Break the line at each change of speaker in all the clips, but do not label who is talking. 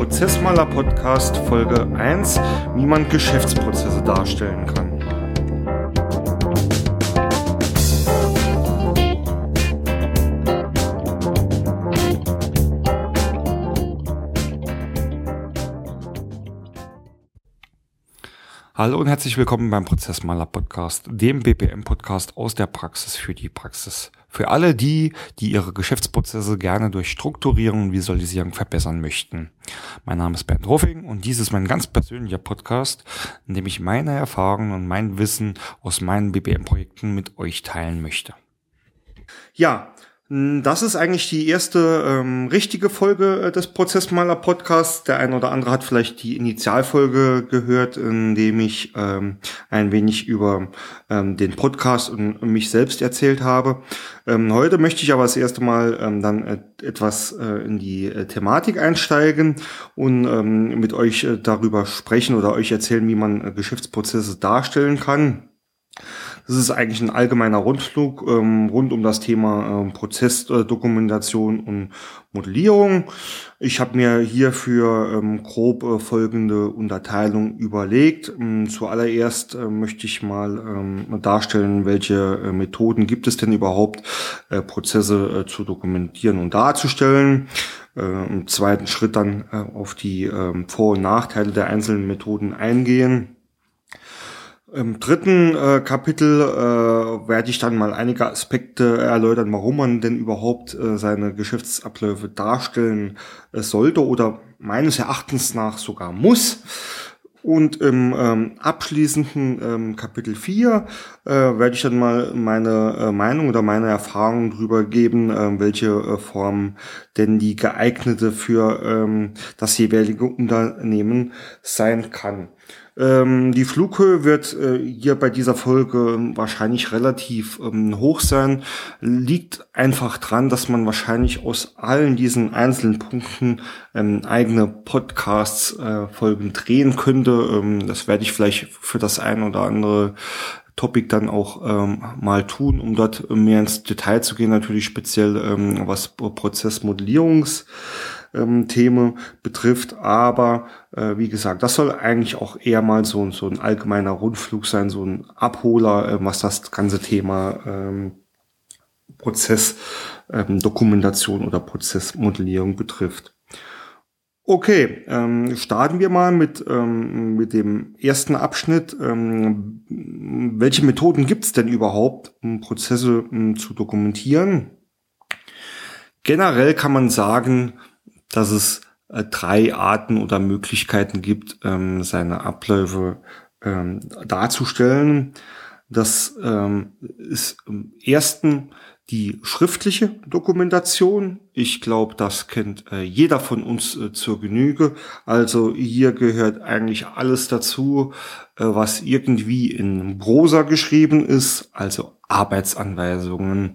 Prozessmaler Podcast Folge 1, wie man Geschäftsprozesse darstellen kann. Hallo und herzlich willkommen beim Prozessmaler Podcast, dem BPM Podcast aus der Praxis für die Praxis. Für alle die, die ihre Geschäftsprozesse gerne durch Strukturierung und Visualisierung verbessern möchten. Mein Name ist Bernd Ruffing und dies ist mein ganz persönlicher Podcast, in dem ich meine Erfahrungen und mein Wissen aus meinen BPM-Projekten mit euch teilen möchte. Ja, das ist eigentlich die erste ähm, richtige Folge äh, des Prozessmaler Podcasts. Der eine oder andere hat vielleicht die Initialfolge gehört, in dem ich ähm, ein wenig über ähm, den Podcast und, und mich selbst erzählt habe. Ähm, heute möchte ich aber das erste Mal ähm, dann äh, etwas äh, in die äh, Thematik einsteigen und ähm, mit euch äh, darüber sprechen oder euch erzählen, wie man äh, Geschäftsprozesse darstellen kann. Das ist eigentlich ein allgemeiner Rundflug ähm, rund um das Thema ähm, Prozessdokumentation und Modellierung. Ich habe mir hierfür ähm, grob äh, folgende Unterteilung überlegt. Ähm, zuallererst äh, möchte ich mal ähm, darstellen, welche äh, Methoden gibt es denn überhaupt, äh, Prozesse äh, zu dokumentieren und darzustellen. Äh, Im zweiten Schritt dann auf die ähm, Vor- und Nachteile der einzelnen Methoden eingehen im dritten äh, Kapitel äh, werde ich dann mal einige Aspekte erläutern, warum man denn überhaupt äh, seine Geschäftsabläufe darstellen äh, sollte oder meines Erachtens nach sogar muss. Und im ähm, abschließenden ähm, Kapitel 4 äh, werde ich dann mal meine äh, Meinung oder meine Erfahrungen drüber geben, äh, welche äh, Form denn die geeignete für ähm, das jeweilige Unternehmen sein kann. Ähm, die Flughöhe wird äh, hier bei dieser Folge wahrscheinlich relativ ähm, hoch sein. Liegt einfach dran, dass man wahrscheinlich aus allen diesen einzelnen Punkten ähm, eigene Podcasts-Folgen äh, drehen könnte. Ähm, das werde ich vielleicht für das ein oder andere Topic dann auch ähm, mal tun, um dort mehr ins Detail zu gehen, natürlich speziell ähm, was Prozessmodellierungs ähm, Themen betrifft. Aber äh, wie gesagt, das soll eigentlich auch eher mal so, so ein allgemeiner Rundflug sein, so ein Abholer, äh, was das ganze Thema ähm, Prozessdokumentation ähm, oder Prozessmodellierung betrifft. Okay, ähm, starten wir mal mit, ähm, mit dem ersten Abschnitt. Ähm, welche Methoden gibt es denn überhaupt, um Prozesse um, zu dokumentieren? Generell kann man sagen, dass es äh, drei Arten oder Möglichkeiten gibt, ähm, seine Abläufe ähm, darzustellen. Das ähm, ist im ersten die schriftliche Dokumentation. Ich glaube, das kennt äh, jeder von uns äh, zur Genüge. Also hier gehört eigentlich alles dazu, was irgendwie in Prosa geschrieben ist, also Arbeitsanweisungen,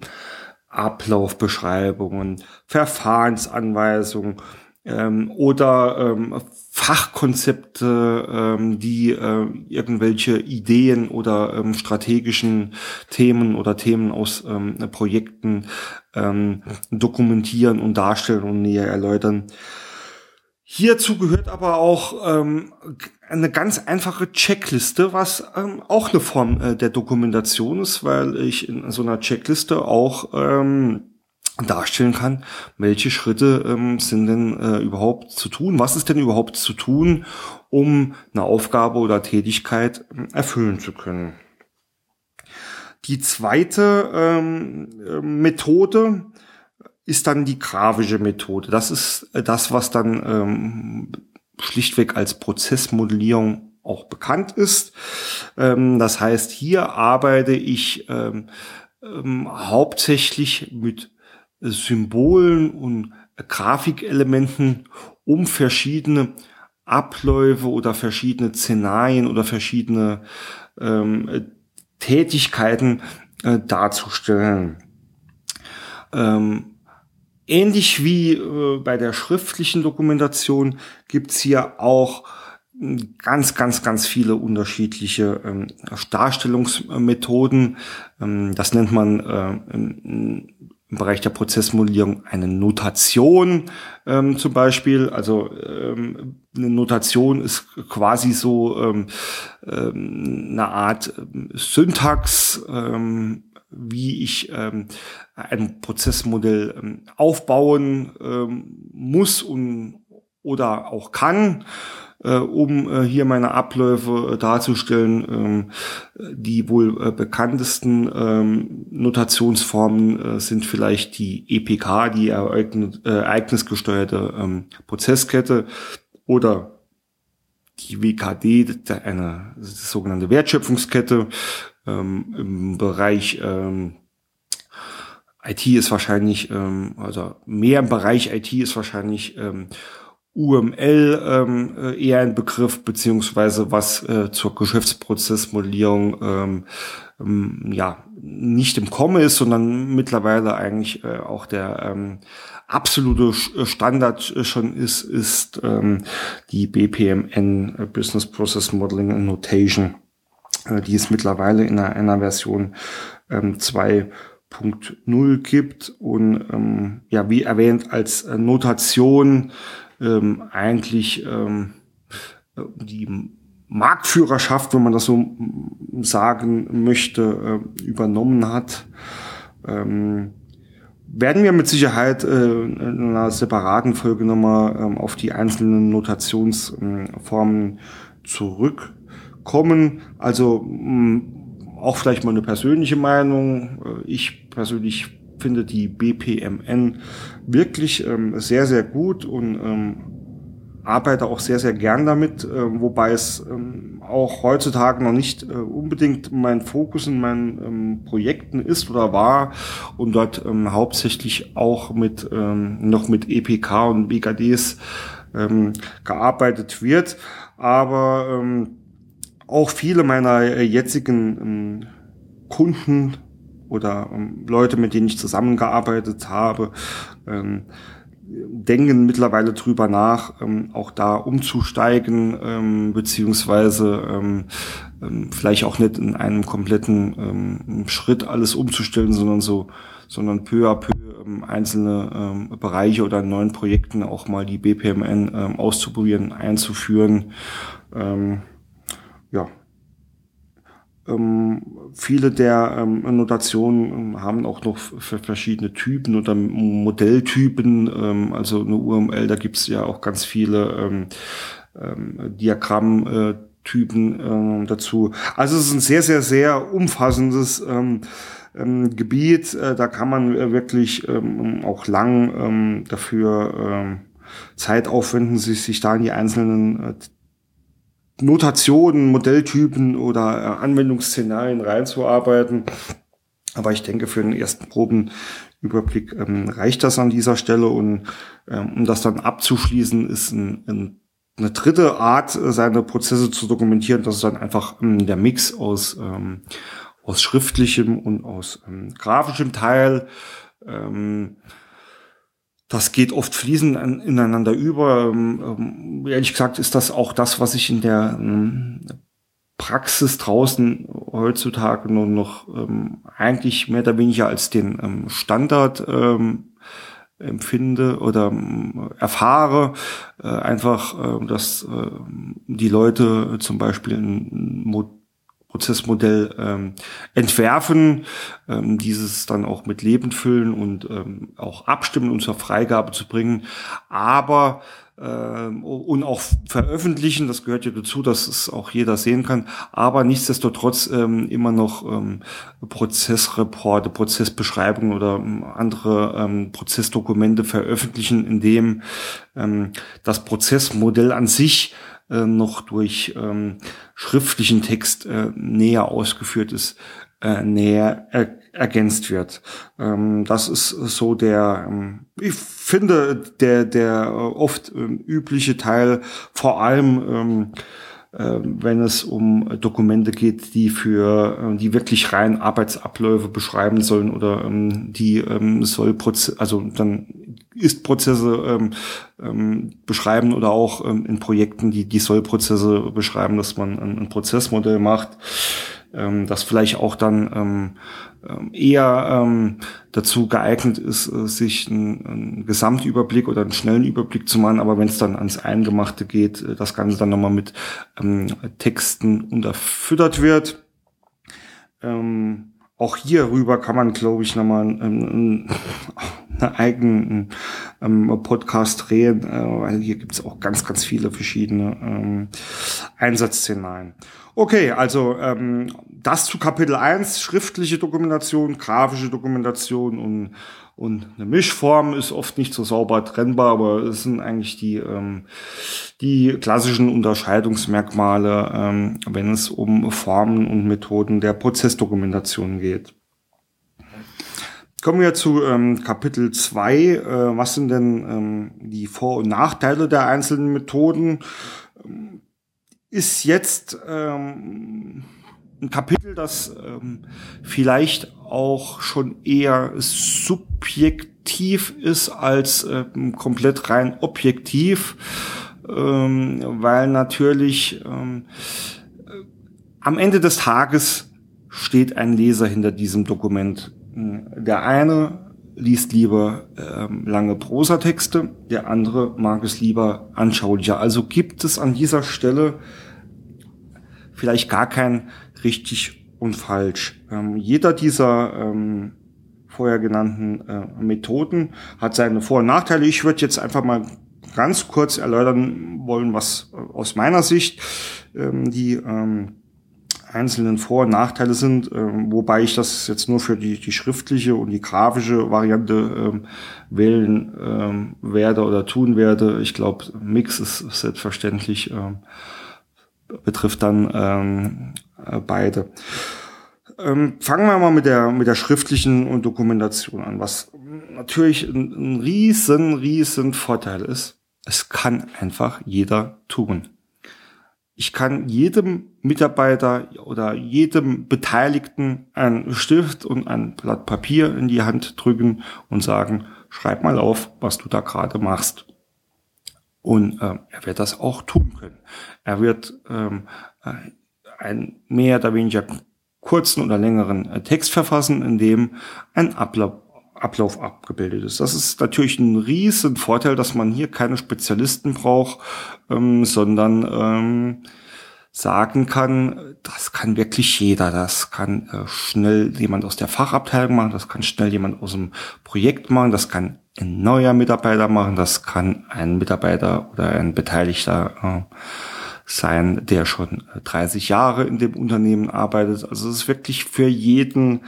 Ablaufbeschreibungen, Verfahrensanweisungen ähm, oder ähm, Fachkonzepte, ähm, die äh, irgendwelche Ideen oder ähm, strategischen Themen oder Themen aus ähm, Projekten ähm, dokumentieren und darstellen und näher erläutern. Hierzu gehört aber auch ähm, eine ganz einfache Checkliste, was ähm, auch eine Form äh, der Dokumentation ist, weil ich in so einer Checkliste auch ähm, darstellen kann, welche Schritte ähm, sind denn äh, überhaupt zu tun, was ist denn überhaupt zu tun, um eine Aufgabe oder Tätigkeit äh, erfüllen zu können. Die zweite ähm, äh, Methode ist dann die grafische Methode. Das ist äh, das, was dann ähm, schlichtweg als Prozessmodellierung auch bekannt ist. Ähm, das heißt, hier arbeite ich ähm, ähm, hauptsächlich mit Symbolen und Grafikelementen, um verschiedene Abläufe oder verschiedene Szenarien oder verschiedene ähm, Tätigkeiten äh, darzustellen. Ähm, Ähnlich wie äh, bei der schriftlichen Dokumentation gibt's hier auch ganz, ganz, ganz viele unterschiedliche ähm, Darstellungsmethoden. Ähm, das nennt man äh, im Bereich der Prozessmodellierung eine Notation ähm, zum Beispiel. Also ähm, eine Notation ist quasi so ähm, ähm, eine Art ähm, Syntax, ähm, wie ich ähm, ein Prozessmodell ähm, aufbauen ähm, muss und oder auch kann äh, um äh, hier meine Abläufe äh, darzustellen. Ähm, die wohl äh, bekanntesten ähm, Notationsformen äh, sind vielleicht die EPK, die äh, ereignisgesteuerte ähm, Prozesskette oder die WKD, eine sogenannte Wertschöpfungskette ähm, im Bereich ähm, IT ist wahrscheinlich, ähm, also mehr im Bereich IT ist wahrscheinlich ähm, UML ähm, äh, eher ein Begriff, beziehungsweise was äh, zur Geschäftsprozessmodellierung ähm, ähm, ja nicht im Kommen ist, sondern mittlerweile eigentlich äh, auch der ähm, absolute äh, Standard äh, schon ist, ist ähm, die BPMN Business Process Modeling and Notation. Äh, die es mittlerweile in einer, einer Version ähm, 2.0 gibt und ähm, ja, wie erwähnt, als äh, Notation ähm, eigentlich ähm, die Marktführerschaft, wenn man das so sagen möchte, äh, übernommen hat. Ähm, werden wir mit Sicherheit äh, in einer separaten Folge nochmal ähm, auf die einzelnen Notationsformen zurückkommen. Also mh, auch vielleicht mal eine persönliche Meinung. Äh, ich persönlich finde die BPMN wirklich ähm, sehr, sehr gut und ähm, arbeite auch sehr, sehr gern damit, äh, wobei es ähm, auch heutzutage noch nicht äh, unbedingt mein Fokus in meinen Projekten ist oder war und dort hauptsächlich auch mit noch mit EPK und BKDs gearbeitet wird. Aber auch viele meiner äh, jetzigen ähm, Kunden oder ähm, Leute, mit denen ich zusammengearbeitet habe, ähm, denken mittlerweile drüber nach, auch da umzusteigen, beziehungsweise vielleicht auch nicht in einem kompletten Schritt alles umzustellen, sondern so, sondern peu à peu einzelne Bereiche oder in neuen Projekten auch mal die BPMN auszuprobieren, einzuführen. Ja, ähm, viele der ähm, Notationen ähm, haben auch noch verschiedene Typen oder Modelltypen. Ähm, also eine UML, da gibt's ja auch ganz viele ähm, ähm, Diagrammtypen äh, dazu. Also es ist ein sehr, sehr, sehr umfassendes Gebiet. Äh, da kann man äh, wirklich ähm, auch lang dafür Zeit aufwenden, sich, sich da in die einzelnen äh, Notationen, Modelltypen oder äh, Anwendungsszenarien reinzuarbeiten. Aber ich denke, für den ersten Probenüberblick ähm, reicht das an dieser Stelle. Und ähm, um das dann abzuschließen, ist ein, ein, eine dritte Art, äh, seine Prozesse zu dokumentieren. Das ist dann einfach ähm, der Mix aus, ähm, aus schriftlichem und aus ähm, grafischem Teil. Das geht oft fließend ineinander über. Ähm, ähm, ehrlich gesagt ist das auch das, was ich in der ähm, Praxis draußen heutzutage nur noch eigentlich mehr oder weniger als den Standard empfinde oder erfahre. Äh, einfach, äh, dass die Leute zum Beispiel ein Prozessmodell ähm, entwerfen, ähm, dieses dann auch mit Leben füllen und ähm, auch abstimmen und zur Freigabe zu bringen, aber ähm, und auch veröffentlichen, das gehört ja dazu, dass es auch jeder sehen kann, aber nichtsdestotrotz ähm, immer noch ähm, Prozessreporte, Prozessbeschreibungen oder ähm, andere ähm, Prozessdokumente veröffentlichen, in dem ähm, das Prozessmodell an sich äh, noch durch ähm, schriftlichen Text äh, näher ausgeführt ist, äh, näher er ergänzt wird. Ähm, das ist so der, ähm, ich finde, der, der äh, oft ähm, übliche Teil, vor allem ähm, äh, wenn es um Dokumente geht, die für, äh, die wirklich rein Arbeitsabläufe beschreiben sollen oder ähm, die ähm, soll also dann ist-Prozesse ähm, ähm, beschreiben oder auch ähm, in Projekten, die die Soll-Prozesse beschreiben, dass man ein, ein Prozessmodell macht. ähm, das vielleicht auch dann ähm, ähm, eher ähm, dazu geeignet ist, äh, sich einen, Gesamtüberblick oder einen schnellen Überblick zu machen. Aber wenn es dann ans Eingemachte geht, äh, das Ganze dann nochmal mit ähm, Texten unterfüttert wird. Ähm, auch hierüber kann man, glaube ich, nochmal einen, einen eigenen ähm, Podcast drehen, äh, weil hier gibt es auch ganz, ganz viele verschiedene ähm, Einsatzszenarien. Okay, also ähm, das zu Kapitel 1, schriftliche Dokumentation, grafische Dokumentation und, und eine Mischform ist oft nicht so sauber trennbar, aber es sind eigentlich die, ähm, die klassischen Unterscheidungsmerkmale, ähm, wenn es um Formen und Methoden der Prozessdokumentation geht. Kommen wir zu ähm, Kapitel 2. Äh, was sind denn ähm, die Vor- und Nachteile der einzelnen Methoden? ist jetzt ähm, ein Kapitel, das ähm, vielleicht auch schon eher subjektiv ist als ähm, komplett rein objektiv, ähm, weil natürlich ähm, am Ende des Tages steht ein Leser hinter diesem Dokument. Der eine liest lieber ähm, lange Prosatexte, der andere mag es lieber anschaulicher. Also gibt es an dieser Stelle vielleicht gar kein richtig und falsch. Ähm, jeder dieser ähm, vorher genannten äh, Methoden hat seine Vor- und Nachteile. Ich würde jetzt einfach mal ganz kurz erläutern wollen, was äh, aus meiner Sicht ähm, die ähm, einzelnen Vor- und Nachteile sind, ähm, wobei ich das jetzt nur für die, die schriftliche und die grafische Variante ähm, wählen ähm, werde oder tun werde. Ich glaube, Mix ist selbstverständlich ähm, betrifft dann ähm, äh, beide. Ähm, fangen wir mal mit der, mit der schriftlichen und Dokumentation an, was natürlich ein, ein riesen, riesen Vorteil ist. Es kann einfach jeder tun. Ich kann jedem Mitarbeiter oder jedem Beteiligten einen Stift und ein Blatt Papier in die Hand drücken und sagen, schreib mal auf, was du da gerade machst. Und äh, er wird das auch tun können. Er wird ähm, einen mehr oder weniger kurzen oder längeren äh, Text verfassen, in dem ein Ablauf, Ablauf abgebildet ist. Das ist natürlich ein riesen Vorteil, dass man hier keine Spezialisten braucht, ähm, sondern ähm, sagen kann, das kann wirklich jeder. Das kann äh, schnell jemand aus der Fachabteilung machen, das kann schnell jemand aus dem Projekt machen, das kann ein neuer Mitarbeiter machen, das kann ein Mitarbeiter oder ein Beteiligter äh, sein, der schon 30 Jahre in dem Unternehmen arbeitet. Also es ist wirklich für jeden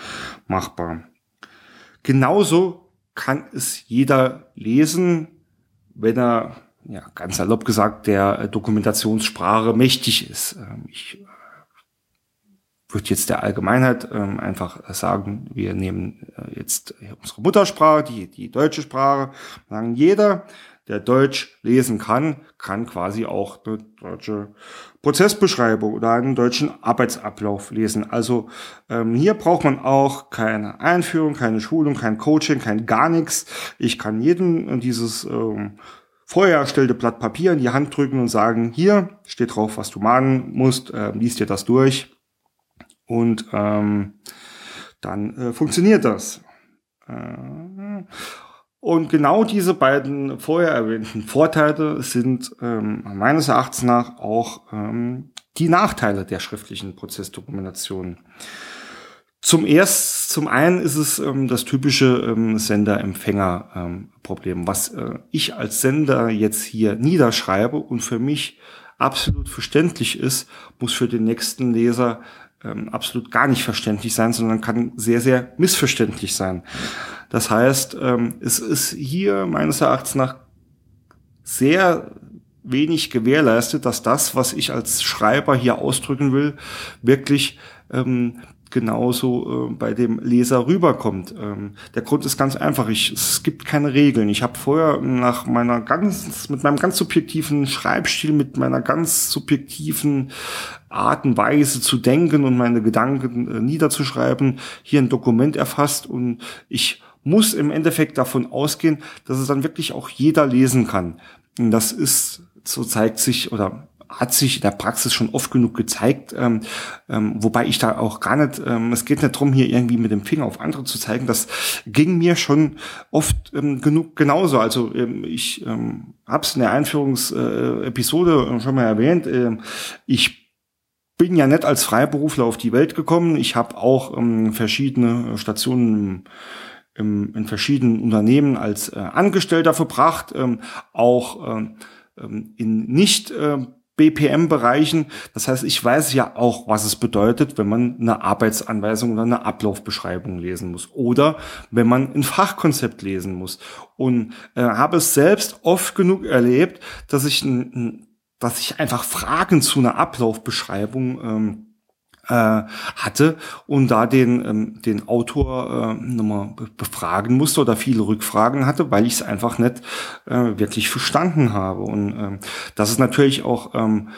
machbar. Genauso kann es jeder lesen, wenn er, ja, ganz salopp gesagt, der Dokumentationssprache mächtig ist. Ähm, ich wird jetzt der Allgemeinheit ähm, einfach sagen, wir nehmen äh, jetzt unsere Muttersprache, die, die deutsche Sprache, sagen, jeder, der Deutsch lesen kann, kann quasi auch eine deutsche Prozessbeschreibung oder einen deutschen Arbeitsablauf lesen. Also ähm, hier braucht man auch keine Einführung, keine Schulung, kein Coaching, kein gar nichts. Ich kann jedem dieses ähm, vorher erstellte Blatt Papier in die Hand drücken und sagen, hier steht drauf, was du machen musst, äh, liest dir das durch und ähm, dann äh, funktioniert das. Äh, und genau diese beiden vorher erwähnten Vorteile sind ähm, meines Erachtens nach auch ähm, die Nachteile der schriftlichen Prozessdokumentation. Zum erst, zum einen ist es ähm, das typische ähm, Sender-Empfänger-Problem, ähm, was äh, ich als Sender jetzt hier niederschreibe und für mich absolut verständlich ist, muss für den nächsten Leser ähm, absolut gar nicht verständlich sein, sondern kann sehr, sehr missverständlich sein. Das heißt, ähm, es ist hier meines Erachtens nach sehr wenig gewährleistet, dass das, was ich als Schreiber hier ausdrücken will, wirklich ähm, genauso äh, bei dem Leser rüberkommt. Ähm, der Grund ist ganz einfach. Ich, es gibt keine Regeln. Ich habe vorher nach meiner ganz, mit meinem ganz subjektiven Schreibstil, mit meiner ganz subjektiven Art und Weise zu denken und meine Gedanken äh, niederzuschreiben, hier ein Dokument erfasst und ich muss im Endeffekt davon ausgehen, dass es dann wirklich auch jeder lesen kann. Und das ist, so zeigt sich oder hat sich in der Praxis schon oft genug gezeigt, ähm, ähm, wobei ich da auch gar nicht, ähm, es geht nicht darum, hier irgendwie mit dem Finger auf andere zu zeigen, das ging mir schon oft ähm, genug genauso. Also ähm, ich ähm, habe es in der Einführungsepisode äh, schon mal erwähnt, ähm, ich bin ja nicht als Freiberufler auf die Welt gekommen. Ich habe auch ähm, verschiedene Stationen im, in verschiedenen Unternehmen als äh, Angestellter verbracht, ähm, auch ähm, ähm in nicht äh, BPM-Bereichen. Das heißt, ich weiß ja auch, was es bedeutet, wenn man eine Arbeitsanweisung oder eine Ablaufbeschreibung lesen muss oder wenn man ein Fachkonzept lesen muss. Und äh, habe es selbst oft genug erlebt, dass ich, dass ich einfach Fragen zu einer Ablaufbeschreibung ähm, äh, hatte und da den, ähm, den Autor äh, nochmal befragen musste oder viele Rückfragen hatte, weil ich es einfach nicht äh, wirklich verstanden habe. Und ähm, das ist natürlich auch ähm,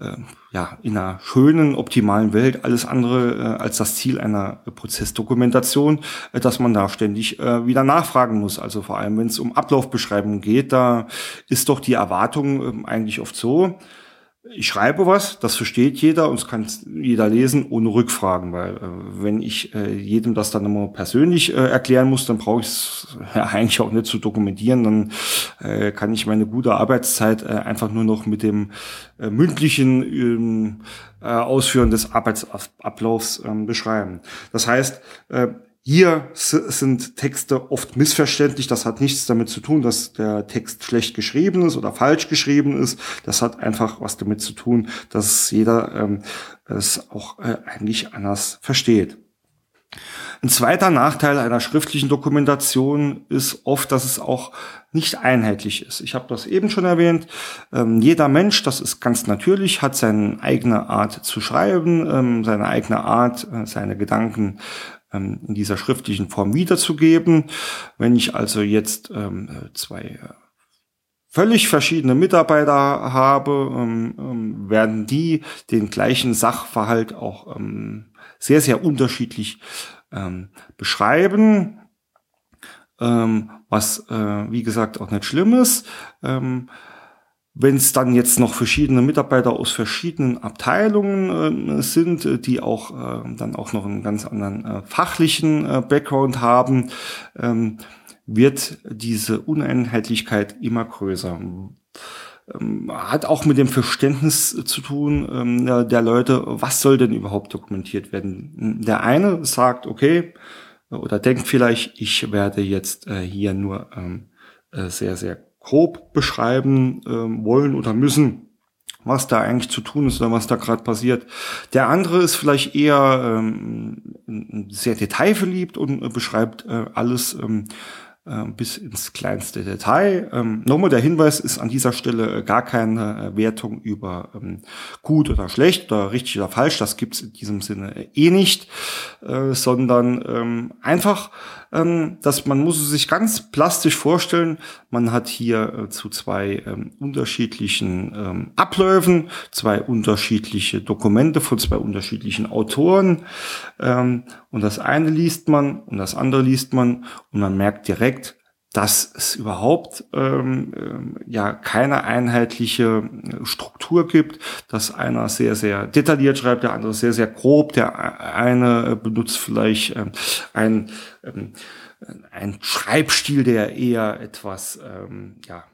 äh, ja in einer schönen, optimalen Welt alles andere äh, als das Ziel einer Prozessdokumentation, äh, dass man da ständig äh, wieder nachfragen muss. Also vor allem, wenn es um Ablaufbeschreibungen geht, da ist doch die Erwartung äh, eigentlich oft so, ich schreibe was, das versteht jeder und es kann jeder lesen ohne Rückfragen, weil äh, wenn ich äh, jedem das dann immer persönlich äh, erklären muss, dann brauche ich es eigentlich auch nicht zu dokumentieren, dann äh, kann ich meine gute Arbeitszeit äh, einfach nur noch mit dem äh, mündlichen ähm, äh, Ausführen des Arbeitsablaufs ähm, beschreiben. Das heißt, hier sind Texte oft missverständlich. Das hat nichts damit zu tun, dass der Text schlecht geschrieben ist oder falsch geschrieben ist. Das hat einfach was damit zu tun, dass jeder ähm, es auch äh, eigentlich anders versteht. Ein zweiter Nachteil einer schriftlichen Dokumentation ist oft, dass es auch nicht einheitlich ist. Ich habe das eben schon erwähnt. Ähm, jeder Mensch, das ist ganz natürlich, hat seine eigene Art zu schreiben, ähm, seine eigene Art, äh, seine Gedanken ähm, in dieser schriftlichen Form wiederzugeben. Wenn ich also jetzt ähm, zwei äh, völlig verschiedene Mitarbeiter habe, ähm, ähm, werden die den gleichen Sachverhalt auch ähm, sehr, sehr unterschiedlich ähm, beschreiben, ähm, was, äh, wie gesagt, auch nicht schlimm ist. Ähm, wenn es dann jetzt noch verschiedene Mitarbeiter aus verschiedenen Abteilungen äh, sind, die auch äh, dann auch noch einen ganz anderen äh, fachlichen äh, Background haben, ähm, wird diese Uneinheitlichkeit immer größer. Ähm, hat auch mit dem Verständnis zu tun ähm, der Leute, was soll denn überhaupt dokumentiert werden. Der eine sagt, okay, oder denkt vielleicht, ich werde jetzt äh, hier nur ähm, äh, sehr, sehr grob beschreiben ähm, wollen oder müssen, was da eigentlich zu tun ist oder was da gerade passiert. Der andere ist vielleicht eher ähm, sehr detailverliebt und äh, beschreibt äh, alles ähm, äh, bis ins kleinste Detail. Ähm, nochmal der Hinweis ist an dieser Stelle äh, gar keine äh, Wertung über ähm, gut oder schlecht oder richtig oder falsch. Das gibt's in diesem Sinne eh nicht, äh, sondern ähm, einfach, ähm, dass man muss sich ganz plastisch vorstellen. Man hat hier äh, zu zwei ähm, unterschiedlichen ähm, Abläufen, zwei unterschiedliche Dokumente von zwei unterschiedlichen Autoren. Ähm, und das eine liest man und das andere liest man und man merkt direkt, dass es überhaupt ähm, äh, ja keine einheitliche äh, Struktur gibt, dass einer sehr sehr detailliert schreibt, der andere sehr sehr grob, der eine äh, benutzt vielleicht ähm, ein ähm, ein Schreibstil, der eher etwas ähm, ja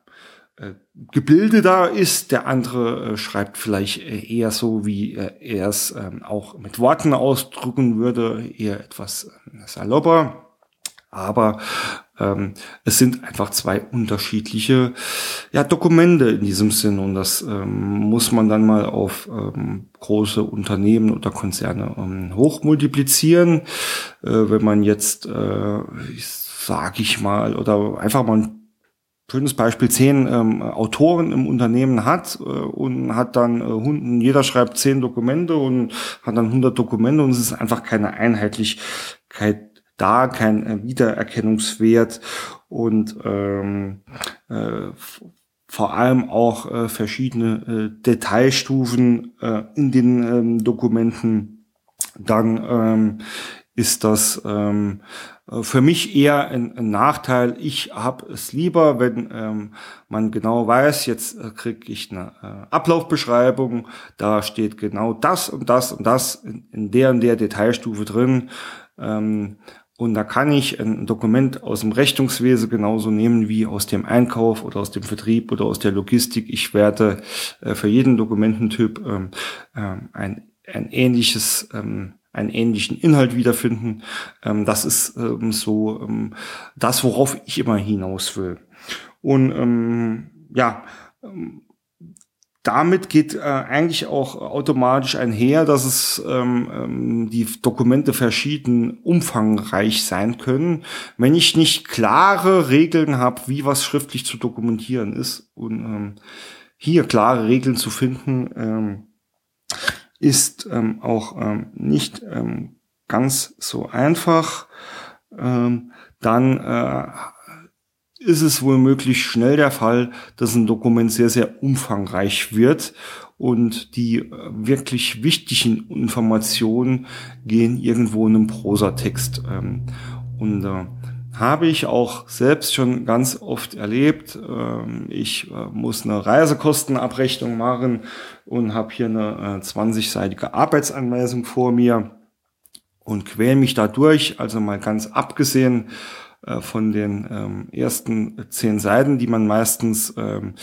äh, gebildeter ist, der andere äh, schreibt vielleicht äh, eher so, wie äh, er es ähm, auch mit Worten ausdrücken würde, eher etwas äh, salopper. Aber ähm, es sind einfach zwei unterschiedliche ja, Dokumente in diesem Sinn und das ähm, muss man dann mal auf ähm, große Unternehmen oder Konzerne ähm, hochmultiplizieren. Äh, wenn man jetzt, äh, sage ich mal, oder einfach mal ein schönes Beispiel, zehn ähm, Autoren im Unternehmen hat äh, und hat dann äh, Hunden, jeder schreibt zehn Dokumente und hat dann 100 Dokumente und es ist einfach keine Einheitlichkeit da, kein äh, Wiedererkennungswert und ähm, äh, vor allem auch äh, verschiedene äh, Detailstufen äh, in den ähm, Dokumenten. Dann ähm, ist das ähm, äh, für mich eher ein, ein Nachteil. Ich habe es lieber, wenn ähm, man genau weiß, jetzt äh, kriege ich eine äh, Ablaufbeschreibung, da steht genau das und das und das in, in der und der Detailstufe drin. Ähm, und da kann ich ein Dokument aus dem Rechnungswesen genauso nehmen wie aus dem Einkauf oder aus dem Vertrieb oder aus der Logistik. Ich werde äh, für jeden Dokumententyp ähm, ähm, ein, ein ähnliches ähm, einen ähnlichen Inhalt wiederfinden. Ähm, das ist ähm, so ähm, das, worauf ich immer hinaus will. Und ja, damit geht äh, eigentlich auch automatisch einher, dass es ähm, ähm, die Dokumente verschieden umfangreich sein können. Wenn ich nicht klare Regeln habe, wie was schriftlich zu dokumentieren ist und ähm, hier klare Regeln zu finden, ähm, ist ähm, auch ähm, nicht ähm, ganz so einfach. Ähm, dann äh, ist es wohl möglich schnell der Fall, dass ein Dokument sehr, sehr umfangreich wird und die äh, wirklich wichtigen Informationen gehen irgendwo in einem Prosatext. Ähm, und äh, habe ich auch selbst schon ganz oft erlebt. Ähm, ich äh, muss eine Reisekostenabrechnung machen und habe hier eine 20-seitige Arbeitsanweisung vor mir und quäle mich da durch. Also mal ganz abgesehen äh, von den ähm, ersten zehn Seiten, die man meistens ähm,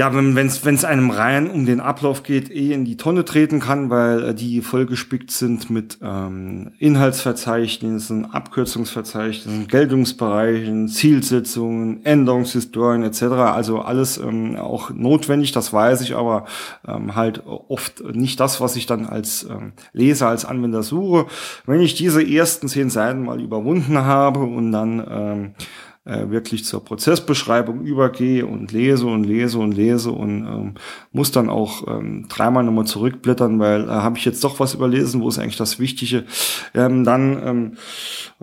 ja, wenn es wenn einem rein um den Ablauf geht, eh in die Tonne treten kann, weil äh, die vollgespickt sind mit ähm, Inhaltsverzeichnissen, Abkürzungsverzeichnissen, Geltungsbereichen, Zielsetzungen, Änderungshistorien etc. Also alles ähm, auch notwendig, das weiß ich, aber ähm, halt oft nicht das, was ich dann als ähm, Leser, als Anwender suche. Wenn ich diese ersten zehn Seiten mal überwunden habe und dann ähm, äh, wirklich zur Prozessbeschreibung übergehe und lese und lese und lese und ähm, muss dann auch ähm, dreimal nochmal zurückblättern, weil äh, habe ich jetzt doch was überlesen, wo ist eigentlich das Wichtige, ähm, dann ähm,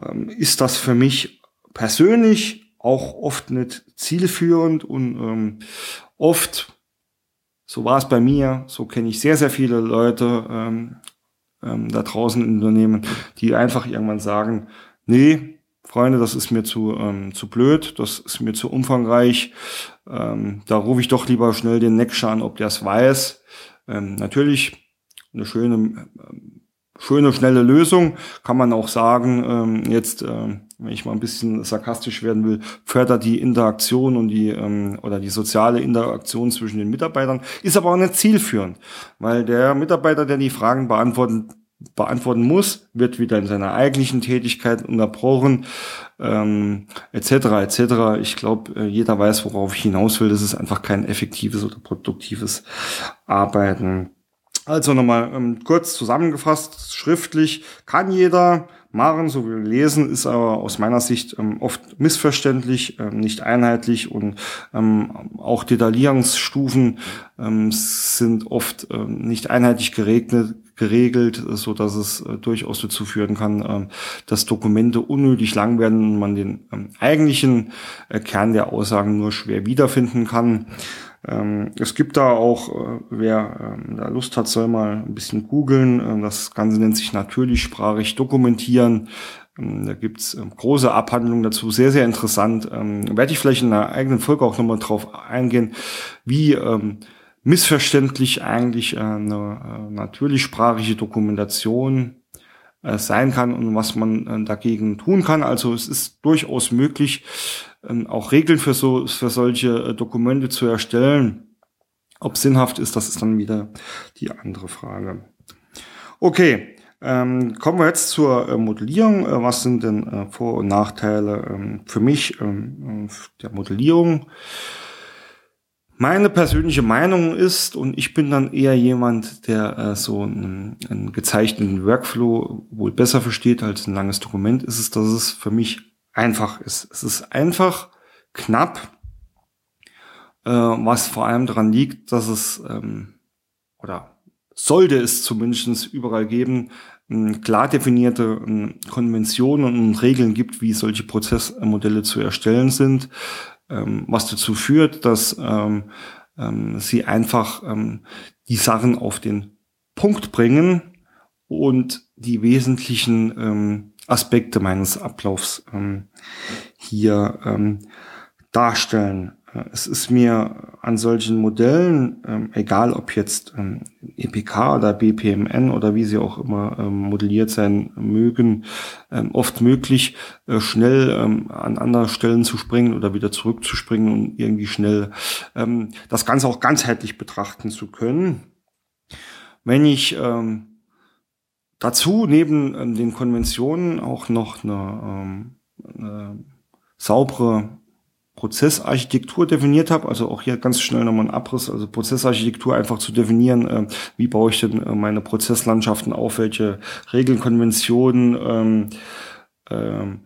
ähm, ist das für mich persönlich auch oft nicht zielführend und ähm, oft, so war es bei mir, so kenne ich sehr, sehr viele Leute ähm, ähm, da draußen in Unternehmen, die einfach irgendwann sagen, nee, Freunde, das ist mir zu, ähm, zu blöd, das ist mir zu umfangreich. Ähm, da rufe ich doch lieber schnell den Neckscher an, ob der es weiß. Ähm, natürlich eine schöne, ähm, schöne, schnelle Lösung, kann man auch sagen, ähm, jetzt, äh, wenn ich mal ein bisschen sarkastisch werden will, fördert die Interaktion und die ähm, oder die soziale Interaktion zwischen den Mitarbeitern, ist aber auch nicht zielführend, weil der Mitarbeiter, der die Fragen beantworten beantworten muss, wird wieder in seiner eigentlichen Tätigkeit unterbrochen, ähm, etc. etc. Ich glaube, äh, jeder weiß, worauf ich hinaus will. Das ist einfach kein effektives oder produktives Arbeiten. Also nochmal ähm, kurz zusammengefasst, schriftlich kann jeder machen, so wie lesen, ist aber aus meiner Sicht ähm, oft missverständlich, ähm, nicht einheitlich und ähm, auch Detaillierungsstufen ähm, sind oft ähm, nicht einheitlich geregnet, geregelt, so dass es äh, durchaus dazu führen kann, äh, dass Dokumente unnötig lang werden und man den ähm, eigentlichen äh, Kern der Aussagen nur schwer wiederfinden kann. Ähm, es gibt da auch, äh, wer ähm, da Lust hat, soll mal ein bisschen googeln. Ähm, das Ganze nennt sich natürlichsprachig dokumentieren. Ähm, da gibt's ähm, große Abhandlungen dazu, sehr, sehr interessant. Werde ich vielleicht in einer eigenen Folge auch nochmal drauf eingehen, wie missverständlich eigentlich äh, eine äh, natürlichsprachige Dokumentation äh, sein kann und was man dagegen tun kann. Also es ist durchaus möglich, ähm, auch Regeln für so für solche Dokumente zu erstellen. Ob sinnhaft ist, das ist dann wieder die andere Frage. Okay, ähm, kommen wir jetzt zur äh, Modellierung. Äh, was sind denn äh, Vor- und Nachteile ähm, für mich ähm, der Modellierung? Meine persönliche Meinung ist, und ich bin dann eher jemand, der äh, so einen, einen gezeichneten Workflow wohl besser versteht als ein langes Dokument, ist es, dass es für mich einfach ist. Es ist einfach, knapp, äh, was vor allem daran liegt, dass es, ähm, oder sollte es zumindest überall geben, klar definierte Konventionen und Regeln gibt, wie solche Prozessmodelle zu erstellen sind ähm, was dazu führt, dass ähm, ähm, sie einfach ähm, die Sachen auf den Punkt bringen und die wesentlichen ähm, Aspekte meines Ablaufs ähm, hier ähm, darstellen. Es ist mir an solchen Modellen, ähm, egal ob jetzt ähm, EPK oder BPMN oder wie sie auch immer ähm, modelliert sein mögen, ähm, oft möglich, äh, schnell ähm, an andere Stellen zu springen oder wieder zurückzuspringen und irgendwie schnell ähm, das Ganze auch ganzheitlich betrachten zu können. Wenn ich dazu neben den Konventionen auch noch eine, eine saubere Prozessarchitektur definiert habe, also auch hier ganz schnell nochmal ein Abriss, also Prozessarchitektur einfach zu definieren, äh, wie baue ich denn äh, meine Prozesslandschaften auf, welche Regeln, Konventionen ähm, ähm,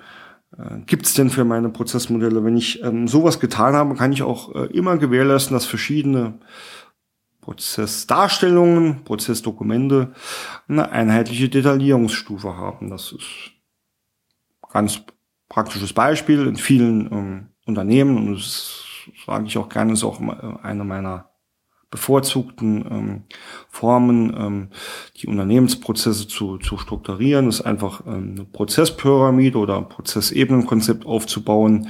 äh, gibt es denn für meine Prozessmodelle. Wenn ich ähm, sowas getan habe, kann ich auch äh, immer gewährleisten, dass verschiedene Prozessdarstellungen, Prozessdokumente eine einheitliche Detaillierungsstufe haben. Das ist ganz praktisches Beispiel in vielen ähm, Unternehmen und das sage ich auch gerne, ist auch eine meiner bevorzugten ähm, Formen, ähm, die Unternehmensprozesse zu, zu strukturieren, ist einfach ähm, eine Prozesspyramide oder ein Prozessebenenkonzept aufzubauen,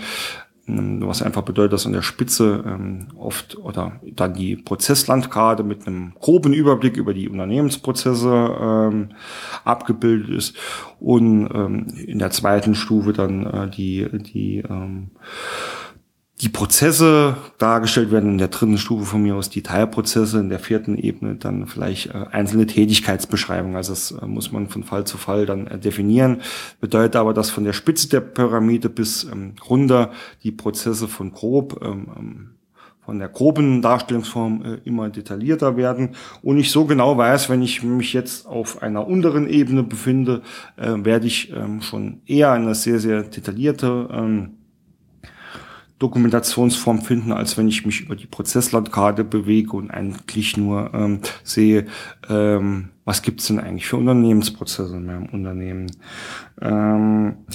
was einfach bedeutet, dass an der Spitze ähm, oft oder dann die Prozesslandkarte mit einem groben Überblick über die Unternehmensprozesse ähm, abgebildet ist und ähm, in der zweiten Stufe dann äh, die die ähm, die Prozesse dargestellt werden in der dritten Stufe von mir aus die Teilprozesse, in der vierten Ebene dann vielleicht äh, einzelne Tätigkeitsbeschreibungen. Also das äh, muss man von Fall zu Fall dann äh, definieren. Bedeutet aber, dass von der Spitze der Pyramide bis ähm, runter die Prozesse von grob ähm, ähm von der groben Darstellungsform immer detaillierter werden und ich so genau weiß, wenn ich mich jetzt auf einer unteren Ebene befinde, werde ich schon eher eine sehr, sehr detaillierte Dokumentationsform finden, als wenn ich mich über die Prozesslandkarte bewege und eigentlich nur ähm, sehe, ähm, was gibt's denn eigentlich für Unternehmensprozesse in meinem Unternehmen. Ähm,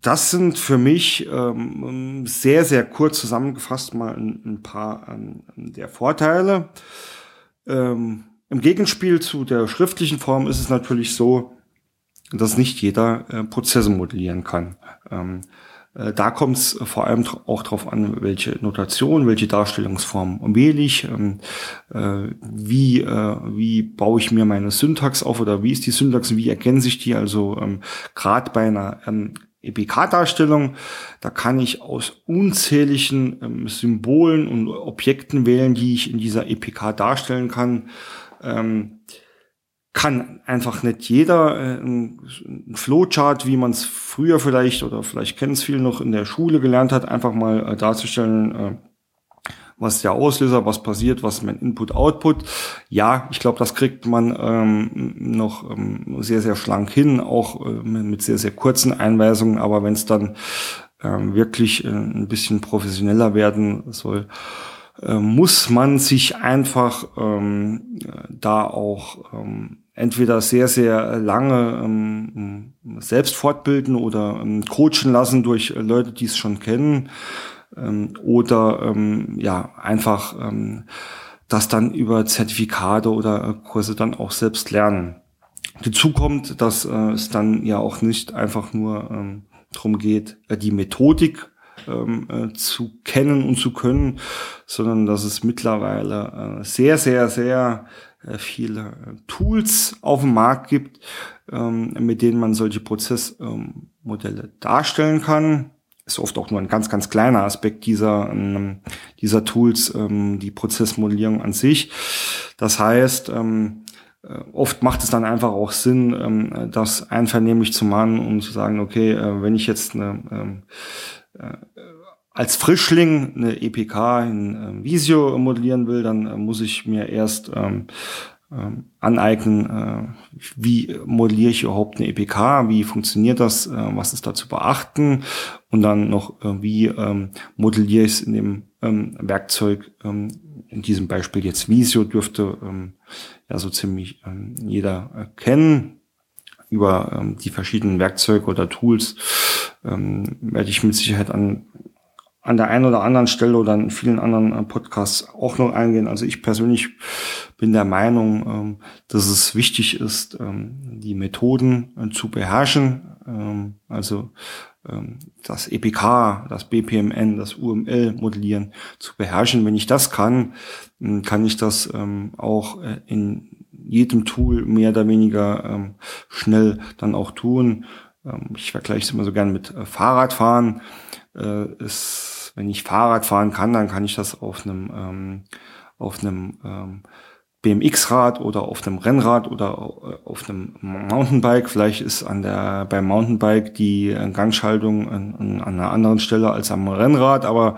das sind für mich ähm, sehr, sehr kurz zusammengefasst mal ein, ein paar ähm, der Vorteile. Ähm, Im Gegenspiel zu der schriftlichen Form ist es natürlich so, dass nicht jeder äh, Prozesse modellieren kann. Ähm, äh, da kommt es vor allem auch darauf an, welche Notation, welche Darstellungsform wähle ich, ähm, äh, wie, äh, wie baue ich mir meine Syntax auf oder wie ist die Syntax, wie ergänze sich die. Also ähm, gerade bei einer ähm, EPK-Darstellung, da kann ich aus unzähligen ähm, Symbolen und Objekten wählen, die ich in dieser EPK darstellen kann. Ähm, kann einfach nicht jeder äh, ein Flowchart, wie man es früher vielleicht oder vielleicht kennen es viele noch in der Schule gelernt hat, einfach mal äh, darzustellen, äh, was der Auslöser, was passiert, was mein Input-Output. Ja, ich glaube, das kriegt man ähm, noch ähm, sehr, sehr schlank hin, auch mit sehr, sehr kurzen Einweisungen. Aber wenn es dann ähm, wirklich ein bisschen professioneller werden soll, muss man sich einfach ähm, da auch ähm, entweder sehr, sehr lange ähm, selbst fortbilden oder ähm, coachen lassen durch Leute, die es schon kennen ähm, oder ähm, ja einfach ähm, das dann über Zertifikate oder Kurse dann auch selbst lernen. Dazu kommt, dass äh, es dann ja auch nicht einfach nur ähm, darum geht, äh, die Methodik ähm, äh, zu kennen und zu können, sondern dass es mittlerweile äh, sehr, sehr, sehr äh, viele äh, Tools auf dem Markt gibt, ähm, mit denen man solche Prozessmodelle darstellen kann. Ist oft auch nur ein ganz, ganz kleiner Aspekt dieser, ähm, dieser Tools, ähm, die Prozessmodellierung an sich. Das heißt, äh, oft macht es dann einfach auch Sinn, das einvernehmlich zu machen und zu sagen, okay, wenn ich jetzt eine als Frischling eine EPK in äh, Visio modellieren will, dann äh, muss ich mir erst ähm, ähm, aneignen, äh, wie modelliere ich überhaupt eine EPK, wie funktioniert das, äh, was ist da zu beachten und dann noch, äh, wie ähm, modelliere ich es in dem ähm, Werkzeug, ähm, in diesem Beispiel jetzt Visio dürfte ähm, ja so ziemlich ähm, jeder äh, kennen. Über ähm, die verschiedenen Werkzeuge oder Tools ähm, werde ich mit Sicherheit an an der einen oder anderen Stelle oder in vielen anderen äh, Podcasts auch noch eingehen. Also ich persönlich bin der Meinung, ähm, dass es wichtig ist, ähm, die Methoden äh, zu beherrschen. Ähm, also das EPK, das BPMN, das UML modellieren zu beherrschen. Wenn ich das kann, kann ich das auch äh, in jedem Tool mehr oder weniger schnell dann auch tun. Ich vergleiche es immer so gern mit Fahrradfahren. Es wenn ich Fahrrad fahren kann, dann kann ich das auf einem, ähm, auf einem ähm, BMX-Rad oder auf einem Rennrad oder auf einem Mountainbike. Vielleicht ist an der beim Mountainbike die äh, Gangschaltung an, an einer anderen Stelle als am Rennrad, aber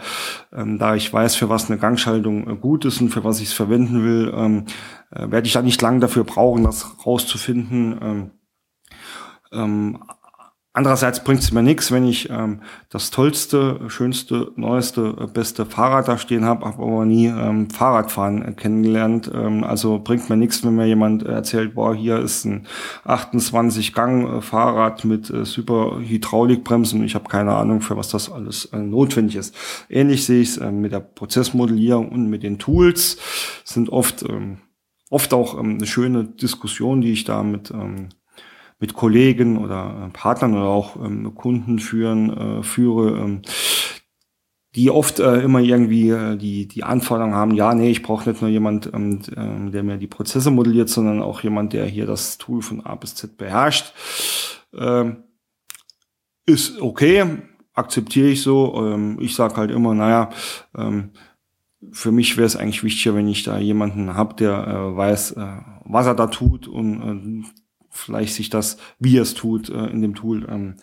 ähm, da ich weiß, für was eine Gangschaltung äh, gut ist und für was ich es verwenden will, ähm, äh, werde ich da nicht lange dafür brauchen, das rauszufinden. Ähm, ähm, Andererseits bringt es mir nichts, wenn ich ähm, das tollste, schönste, neueste, äh, beste Fahrrad da stehen habe, habe aber nie ähm, Fahrradfahren äh, kennengelernt. Ähm, also bringt mir nichts, wenn mir jemand erzählt, boah, hier ist ein 28-Gang-Fahrrad mit äh, super Hydraulikbremsen. Ich habe keine Ahnung, für was das alles äh, notwendig ist. Ähnlich sehe ich es äh, mit der Prozessmodellierung und mit den Tools. sind oft ähm, oft auch ähm, eine schöne Diskussion, die ich da mit ähm, mit Kollegen oder äh, Partnern oder auch ähm, Kunden führen, äh, führe, ähm, die oft äh, immer irgendwie äh, die, die Anforderung haben, ja, nee, ich brauche nicht nur jemand, ähm, äh, der mir die Prozesse modelliert, sondern auch jemand, der hier das Tool von A bis Z beherrscht. Ähm, ist okay, akzeptiere ich so. Ähm, ich sage halt immer, naja, ähm, für mich wäre es eigentlich wichtiger, wenn ich da jemanden habe, der äh, weiß, äh, was er da tut und äh, vielleicht sich das, wie es tut, äh, in dem Tool ähm,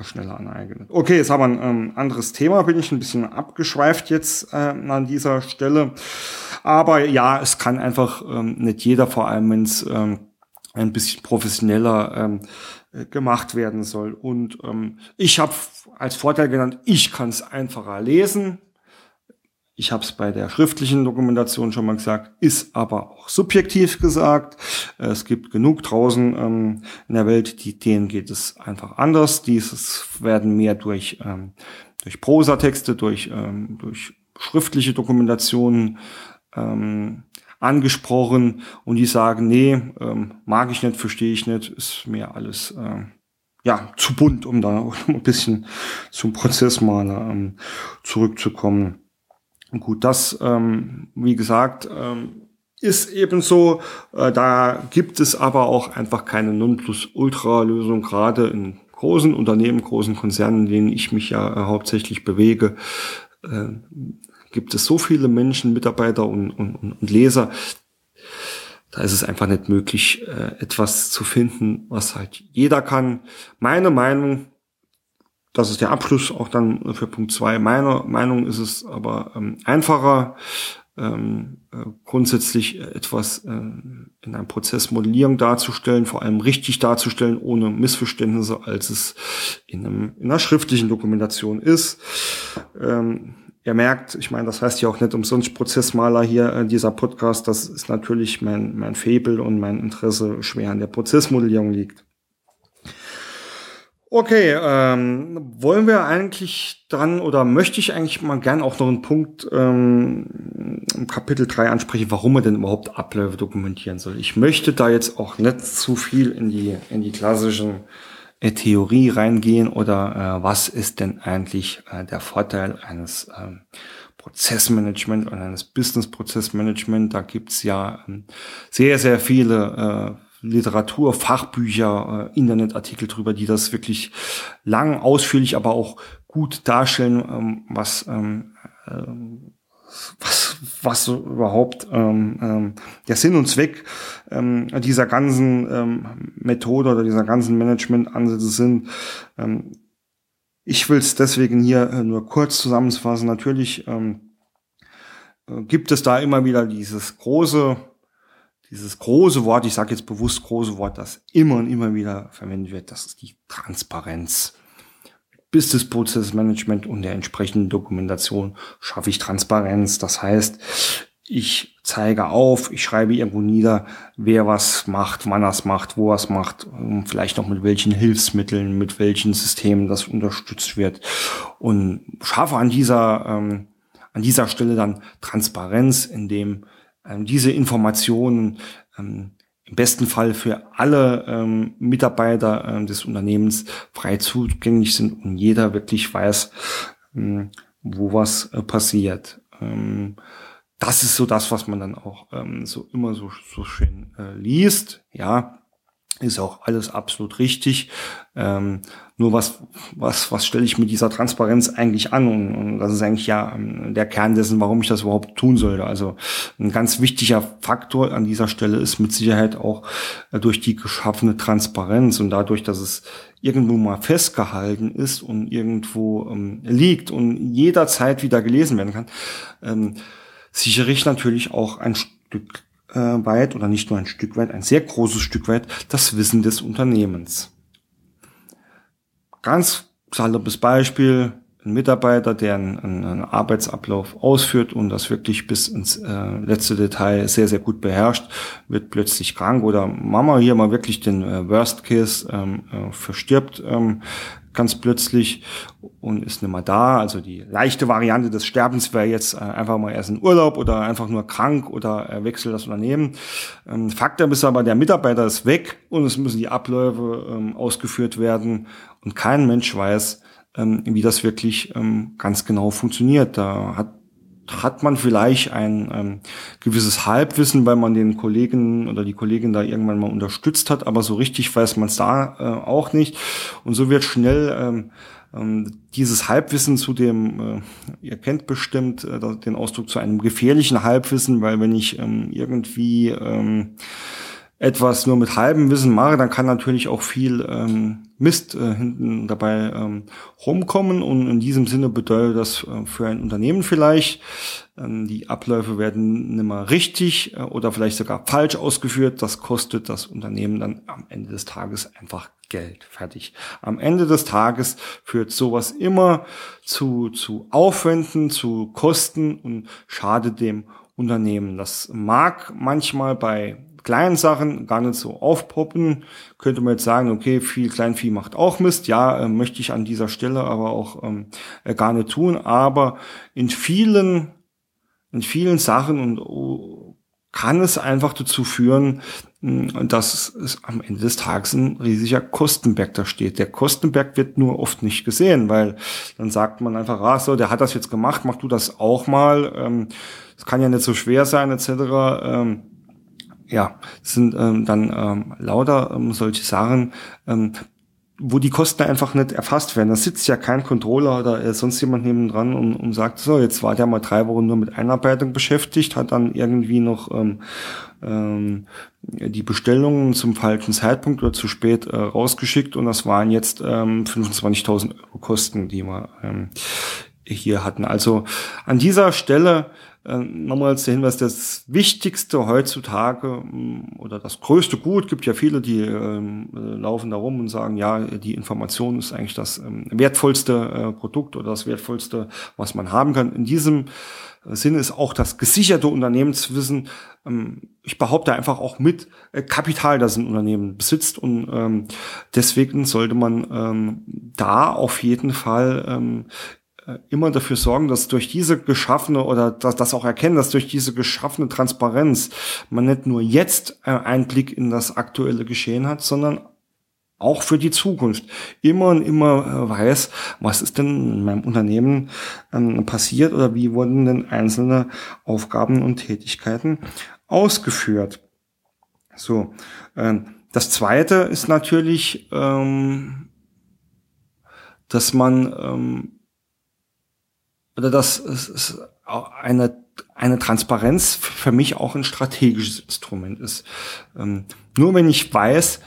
schneller aneignet. Okay, jetzt haben wir ein ähm, anderes Thema, bin ich ein bisschen abgeschweift jetzt äh, an dieser Stelle. Aber ja, es kann einfach ähm, nicht jeder, vor allem wenn es ähm, ein bisschen professioneller ähm, äh, gemacht werden soll. Und ähm, ich habe als Vorteil genannt, ich kann es einfacher lesen. Ich habe es bei der schriftlichen Dokumentation schon mal gesagt, ist aber auch subjektiv gesagt. Es gibt genug draußen ähm, in der Welt, die, denen geht es einfach anders. Dieses werden mehr durch, ähm, durch Prosatexte, durch, ähm, durch schriftliche Dokumentationen ähm, angesprochen und die sagen, nee, ähm, mag ich nicht, verstehe ich nicht, ist mir alles äh, ja zu bunt, um da ein bisschen zum Prozessmaler ähm, zurückzukommen. Gut, das, ähm, wie gesagt, ähm, ist eben so. Äh, da gibt es aber auch einfach keine Nonplusultra-Lösung, gerade in großen Unternehmen, großen Konzernen, in denen ich mich ja äh, hauptsächlich bewege. Äh, gibt es so viele Menschen, Mitarbeiter und, und, und Leser, da ist es einfach nicht möglich, äh, etwas zu finden, was halt jeder kann. Meine Meinung das ist der Abschluss auch dann für Punkt zwei. Meiner Meinung ist es aber ähm, einfacher, ähm, äh, grundsätzlich etwas äh, in einem Prozessmodellierung darzustellen, vor allem richtig darzustellen, ohne Missverständnisse, als es in, einem, in einer schriftlichen Dokumentation ist. Ähm, ihr merkt, ich meine, das heißt ja auch nicht umsonst Prozessmaler hier, äh, dieser Podcast, das ist natürlich mein, mein Fabel und mein Interesse schwer an der Prozessmodellierung liegt. Okay, ähm, wollen wir eigentlich dran oder möchte ich eigentlich mal gern auch noch einen Punkt ähm, im Kapitel 3 ansprechen, warum man denn überhaupt Abläufe dokumentieren soll. Ich möchte da jetzt auch nicht zu viel in die, in die klassischen äh, Theorie reingehen oder äh, was ist denn eigentlich äh, der Vorteil eines äh, Prozessmanagement oder eines Business-Prozessmanagement. Da gibt's ja ähm, sehr, sehr viele äh, Literatur, Fachbücher, äh, Internetartikel drüber, die das wirklich lang, ausführlich, aber auch gut darstellen, ähm, was, ähm, äh, was, was überhaupt ähm, ähm, der Sinn und Zweck ähm, dieser ganzen ähm, Methode oder dieser ganzen Management-Ansätze sind. Ähm, ich will es deswegen hier äh, nur kurz zusammenfassen. Natürlich ähm, äh, gibt es da immer wieder dieses große dieses große Wort, ich sage jetzt bewusst große Wort, das immer und immer wieder verwendet wird, das ist die Transparenz. Business Process Management und der entsprechenden Dokumentation schaffe ich Transparenz. Das heißt, ich zeige auf, ich schreibe irgendwo nieder, wer was macht, wann es macht, wo es macht, vielleicht noch mit welchen Hilfsmitteln, mit welchen Systemen das unterstützt wird und schaffe an dieser, ähm, an dieser Stelle dann Transparenz, indem ähm, diese Informationen ähm, im besten Fall für alle ähm, Mitarbeiter ähm, des Unternehmens frei zugänglich sind und jeder wirklich weiß, ähm, wo was äh, passiert. Ähm, das ist so das, was man dann auch ähm, so immer so, so schön äh, liest. Ja, ist auch alles absolut richtig. Ähm, nur was, was, was stelle ich mit dieser Transparenz eigentlich an? Und, und das ist eigentlich ja der Kern dessen, warum ich das überhaupt tun sollte. Also ein ganz wichtiger Faktor an dieser Stelle ist mit Sicherheit auch äh, durch die geschaffene Transparenz und dadurch, dass es irgendwo mal festgehalten ist und irgendwo ähm, liegt und jederzeit wieder gelesen werden kann, ähm, sichere ich natürlich auch ein Stück äh, weit oder nicht nur ein Stück weit, ein sehr großes Stück weit das Wissen des Unternehmens. Ganz saloppes Beispiel, ein Mitarbeiter, der einen, einen, Arbeitsablauf ausführt und das wirklich bis ins äh, letzte Detail sehr, sehr gut beherrscht, wird plötzlich krank oder Mama hier mal wirklich den äh, Worst Case ähm, äh, verstirbt, ähm, ganz plötzlich und ist nicht mehr da. Also die leichte Variante des Sterbens wäre jetzt äh, einfach mal erst in Urlaub oder einfach nur krank oder er wechselt das Unternehmen. Ähm, Faktum ist aber, der Mitarbeiter ist weg und es müssen die Abläufe ähm, ausgeführt werden und kein Mensch weiß, ähm, wie das wirklich ähm, ganz genau funktioniert. Da hat hat man vielleicht ein ähm, gewisses Halbwissen, weil man den Kollegen oder die Kollegin da irgendwann mal unterstützt hat, aber so richtig weiß man es da äh, auch nicht. Und so wird schnell ähm, ähm, dieses Halbwissen zu dem, äh, ihr kennt bestimmt äh, den Ausdruck zu einem gefährlichen Halbwissen, weil wenn ich ähm, irgendwie ähm, etwas nur mit halbem Wissen mache, dann kann natürlich auch viel ähm, Mist äh, hinten dabei ähm, rumkommen. Und in diesem Sinne bedeutet das äh, für ein Unternehmen vielleicht, ähm, die Abläufe werden nicht mehr richtig äh, oder vielleicht sogar falsch ausgeführt. Das kostet das Unternehmen dann am Ende des Tages einfach Geld. Fertig. Am Ende des Tages führt sowas immer zu, zu Aufwänden, zu Kosten und schadet dem Unternehmen. Das mag manchmal bei kleinen Sachen gar nicht so aufpoppen. Könnte man jetzt sagen, okay, viel Kleinvieh macht auch Mist. Ja, äh, möchte ich an dieser Stelle aber auch ähm, äh, gar nicht tun. Aber in vielen, in vielen Sachen und oh, kann es einfach dazu führen, dass es am Ende des Tages ein riesiger Kostenberg da steht. Der Kostenberg wird nur oft nicht gesehen, weil dann sagt man einfach, ah, so, der hat das jetzt gemacht, mach du das auch mal. Ähm, es kann ja nicht so schwer sein, etc. Ähm, ja, sind ähm, dann ähm, lauter ähm, solche Sachen, ähm, wo die Kosten einfach nicht erfasst werden. Da sitzt ja kein Controller oder äh, sonst jemand neben dran und, und sagt, so, jetzt war der mal drei Wochen nur mit Einarbeitung beschäftigt, hat dann irgendwie noch ähm, ähm, die Bestellungen zum falschen Zeitpunkt oder zu spät äh, rausgeschickt und das waren jetzt ähm, 25.000 Euro Kosten, die wir ähm, hier hatten. Also an dieser Stelle äh, nochmals der Hinweis, das Wichtigste heutzutage mm, oder das größte Gut, gibt ja viele, die ähm, laufen da rum und sagen, ja, die Information ist eigentlich das ähm, wertvollste äh, Produkt oder das wertvollste, was man haben kann. In diesem äh, Sinne ist auch das gesicherte Unternehmenswissen, ähm, ich behaupte einfach auch mit äh, Kapital, das ein Unternehmen besitzt und ähm, deswegen sollte man ähm, da auf jeden Fall ähm, äh, immer dafür sorgen, dass durch diese geschaffene oder dass das auch erkennen, dass durch diese geschaffene Transparenz man nicht nur jetzt äh, Einblick in das aktuelle Geschehen hat, sondern auch für die Zukunft immer und immer äh, weiß, was ist denn in meinem Unternehmen ähm, passiert oder wie wurden denn einzelne Aufgaben und Tätigkeiten ausgeführt. So, ähm, das zweite ist natürlich, ähm, dass man ähm, oder dass es eine, eine Transparenz für mich auch ein strategisches Instrument ist. Ähm, nur wenn ich weiß,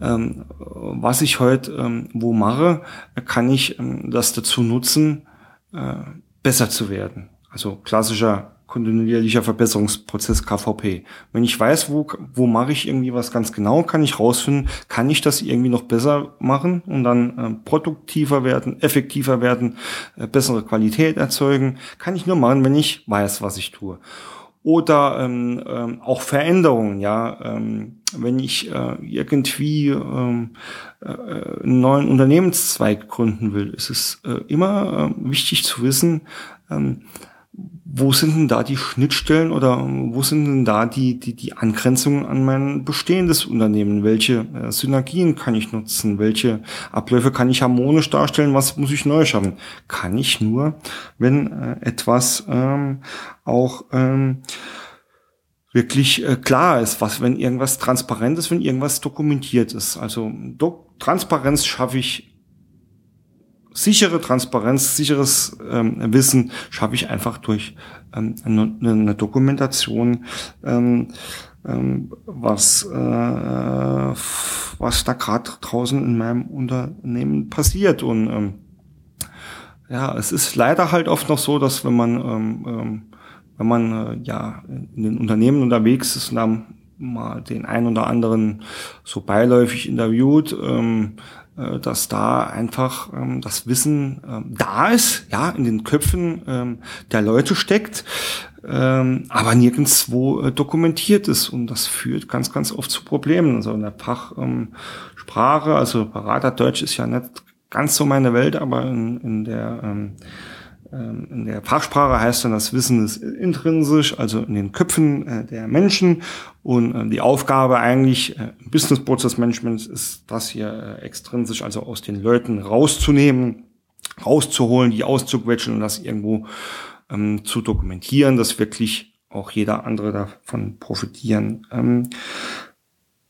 ähm, was ich heute ähm, wo mache, kann ich ähm, das dazu nutzen, äh, besser zu werden. Also klassischer kontinuierlicher Verbesserungsprozess KVP. Wenn ich weiß, wo, wo mache ich irgendwie was ganz genau, kann ich rausfinden, kann ich das irgendwie noch besser machen und dann äh, produktiver werden, effektiver werden, äh, bessere Qualität erzeugen. Kann ich nur machen, wenn ich weiß, was ich tue. oder ähm, ähm, auch Veränderungen, ja. Ähm, wenn ich äh, irgendwie ähm, äh, einen neuen Unternehmenszweig gründen will, ist es äh, immer äh, wichtig zu wissen, ähm, wo sind denn da die Schnittstellen oder wo sind denn da die, die, die Angrenzungen an mein bestehendes Unternehmen? Welche äh, Synergien kann ich nutzen? Welche Abläufe kann ich harmonisch darstellen? Was muss ich neu schaffen? Kann ich nur, wenn äh, etwas ähm, auch ähm, wirklich äh, klar ist, was, wenn irgendwas transparent ist, wenn irgendwas dokumentiert ist. Also Do Transparenz schaffe ich sichere Transparenz, sicheres ähm, Wissen schaffe ich einfach durch ähm, eine, eine, Dokumentation, ähm, ähm, was, äh, was da gerade draußen in meinem Unternehmen passiert. Und ähm, ja, es ist leider halt oft noch so, dass wenn man ähm, wenn man äh, ja in den Unternehmen unterwegs ist und dann mal den ein oder anderen so beiläufig interviewt, ähm, äh, dass da einfach ähm, das Wissen ähm, da ist, ja, in den Köpfen ähm, der Leute steckt, ähm, aber nirgendswo äh, dokumentiert ist. Und das führt ganz, ganz oft zu Problemen. Also in der Fachsprache, also Beraterdeutsch ist ja nicht ganz so meine Welt, aber in, in der ähm, ähm, in der Fachsprache heißt dann, das Wissen ist intrinsisch, also in den Köpfen äh, der Menschen. Und äh, die Aufgabe eigentlich äh, Business Process Management ist das hier extrinsisch, also aus den Leuten rauszunehmen, rauszuholen, die auszuquetschen und das irgendwo ähm, zu dokumentieren, dass wirklich auch jeder andere davon profitieren ähm,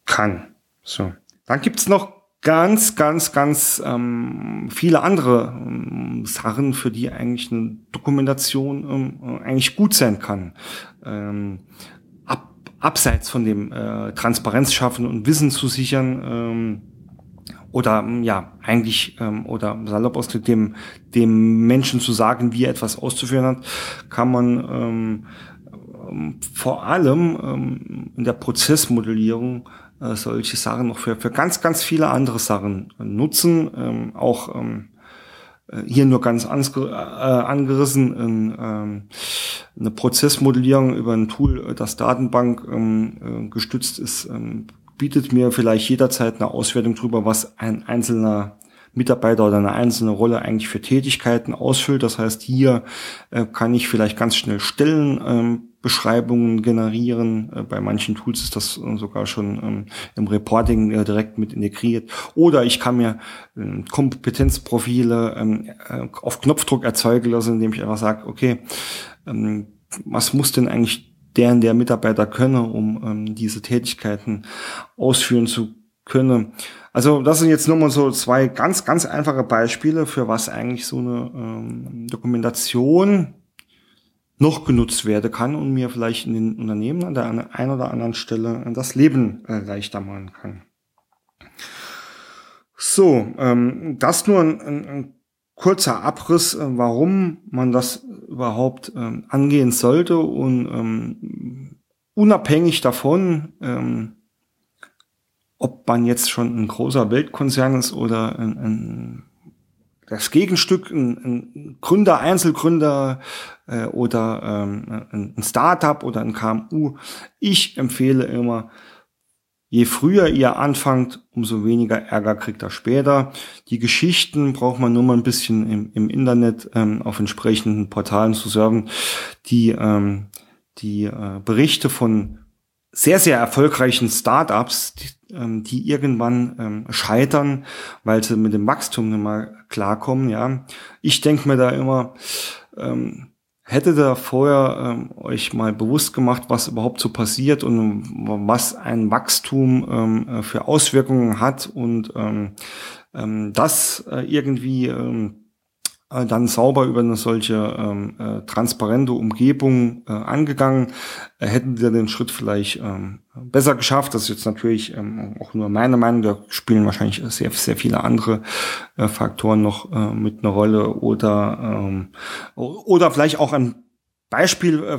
kann. So. Dann gibt's noch ganz, ganz, ganz ähm, viele andere ähm, Sachen, für die eigentlich eine Dokumentation ähm, eigentlich gut sein kann. Ähm, ab, abseits von dem äh, Transparenz schaffen und Wissen zu sichern ähm, oder ähm, ja eigentlich ähm, oder salopp aus dem dem Menschen zu sagen, wie er etwas auszuführen hat, kann man ähm vor allem ähm, in der Prozessmodellierung äh, solche Sachen noch für, für ganz, ganz viele andere Sachen nutzen. Ähm, auch ähm, äh, hier nur ganz äh, angerissen ähm, eine Prozessmodellierung über ein Tool, das Datenbank ähm, äh, gestützt ist, ähm, bietet mir vielleicht jederzeit eine Auswertung darüber, was ein einzelner Mitarbeiter oder eine einzelne Rolle eigentlich für Tätigkeiten ausfüllt. Das heißt, hier äh, kann ich vielleicht ganz schnell Stellen ähm, Beschreibungen generieren. Äh, bei manchen Tools ist das äh, sogar schon ähm, im Reporting äh, direkt mit integriert. Oder ich kann mir ähm, Kompetenzprofile ähm, auf Knopfdruck erzeugen lassen, indem ich einfach sage, okay, was muss denn eigentlich deren der Mitarbeiter können, um diese Tätigkeiten ausführen zu können. Also das sind jetzt nur mal so zwei ganz, ganz einfache Beispiele, für was eigentlich so eine Dokumentation noch genutzt werden kann und mir vielleicht in den Unternehmen an der einen oder anderen Stelle das Leben äh, leichter machen kann. So, ähm, das nur ein, ein, ein kurzer Abriss, äh, warum man das überhaupt ähm, angehen sollte und ähm, unabhängig davon, ähm, ob man jetzt schon ein großer Weltkonzern ist oder ein, ein das Gegenstück, ein, ein Gründer, Einzelgründer äh, oder ähm, ein Startup oder ein KMU. Ich empfehle immer, je früher ihr anfangt, umso weniger Ärger kriegt er später. Die Geschichten braucht man nur mal ein bisschen im, im Internet ähm, auf entsprechenden Portalen zu surfen. Die, ähm, die äh, Berichte von sehr, sehr erfolgreichen Startups, die, ähm, die irgendwann ähm, scheitern, weil sie mit dem Wachstum nicht mal klarkommen. Ja, ich denke mir da immer, ähm, hätte da vorher ähm, euch mal bewusst gemacht, was überhaupt so passiert und was ein Wachstum ähm, äh, für Auswirkungen hat und ähm, ähm, das äh, irgendwie ähm, äh, dann sauber über eine solche ähm, äh, transparente Umgebung äh, angegangen, äh, hätten wir den Schritt vielleicht ähm, besser geschafft. Das ist jetzt natürlich ähm, auch nur meine Meinung. Da spielen wahrscheinlich sehr, sehr viele andere äh, Faktoren noch äh, mit einer Rolle oder ähm, oder vielleicht auch ein Beispiel äh,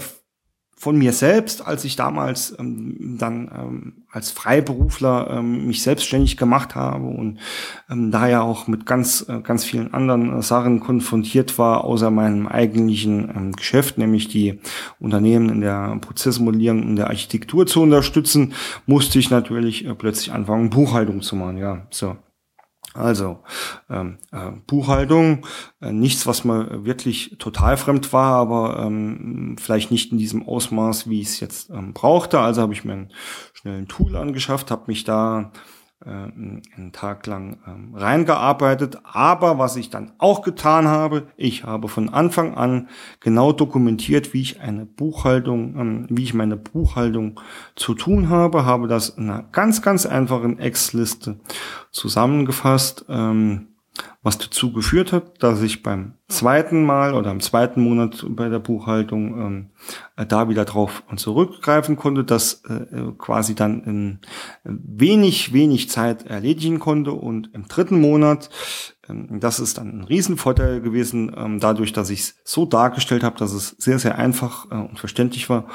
von mir selbst, als ich damals ähm, dann ähm, als Freiberufler ähm, mich selbstständig gemacht habe und ähm, daher auch mit ganz äh, ganz vielen anderen äh, Sachen konfrontiert war, außer meinem eigentlichen ähm, Geschäft, nämlich die Unternehmen in der Prozessmodellierung und der Architektur zu unterstützen, musste ich natürlich äh, plötzlich anfangen, Buchhaltung zu machen. Ja, so. Also ähm, äh, Buchhaltung, äh, nichts, was mir wirklich total fremd war, aber ähm, vielleicht nicht in diesem Ausmaß, wie ich es jetzt ähm, brauchte. Also habe ich mir einen schnellen Tool angeschafft, habe mich da einen Tag lang ähm, reingearbeitet. Aber was ich dann auch getan habe, ich habe von Anfang an genau dokumentiert, wie ich eine Buchhaltung, ähm, wie ich meine Buchhaltung zu tun habe, habe das in einer ganz, ganz einfachen Ex-Liste zusammengefasst. Ähm, was dazu geführt hat, dass ich beim zweiten Mal oder im zweiten Monat bei der Buchhaltung ähm, äh, da wieder drauf zurückgreifen konnte, das äh, quasi dann in wenig, wenig Zeit erledigen konnte. Und im dritten Monat, ähm, das ist dann ein Riesenvorteil gewesen, ähm, dadurch, dass ich es so dargestellt habe, dass es sehr, sehr einfach äh, und verständlich war,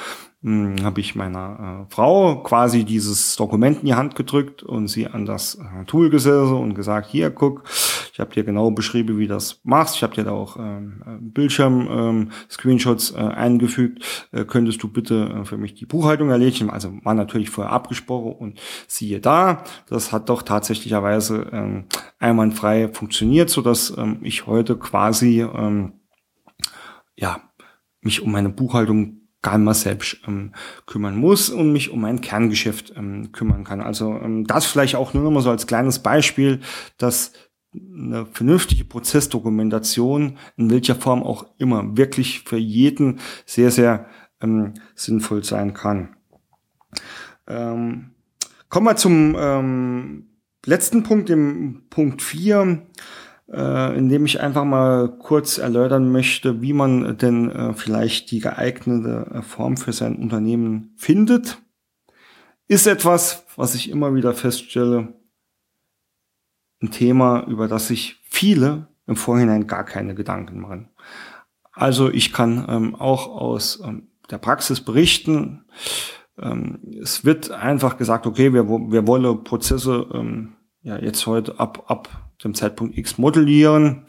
habe ich meiner äh, Frau quasi dieses Dokument in die Hand gedrückt und sie an das äh, Tool gesessen und gesagt, hier, guck, ich habe dir genau beschrieben, wie das machst. Ich habe dir da auch ähm, äh, Bildschirm-Screenshots ähm, äh, eingefügt. Äh, könntest du bitte äh, für mich die Buchhaltung erledigen? Also war natürlich vorher abgesprochen und siehe da, das hat doch tatsächlicherweise ähm, einwandfrei funktioniert, so dass ähm, ich heute quasi ähm, ja mich um meine Buchhaltung gar mal selbst ähm, kümmern muss und mich um mein Kerngeschäft ähm, kümmern kann. Also ähm, das vielleicht auch nur noch mal so als kleines Beispiel, dass eine vernünftige Prozessdokumentation in welcher Form auch immer wirklich für jeden sehr, sehr ähm, sinnvoll sein kann. Ähm, kommen wir zum ähm, letzten Punkt, dem Punkt 4 äh, indem ich einfach mal kurz erläutern möchte, wie man denn äh, vielleicht die geeignete äh, Form für sein Unternehmen findet, ist etwas, was ich immer wieder feststelle, ein Thema, über das sich viele im Vorhinein gar keine Gedanken machen. Also ich kann ähm, auch aus ähm, der Praxis berichten. Ähm, es wird einfach gesagt, okay, wir, wir wollen Prozesse ähm, ja jetzt heute ab, ab dem Zeitpunkt X modellieren,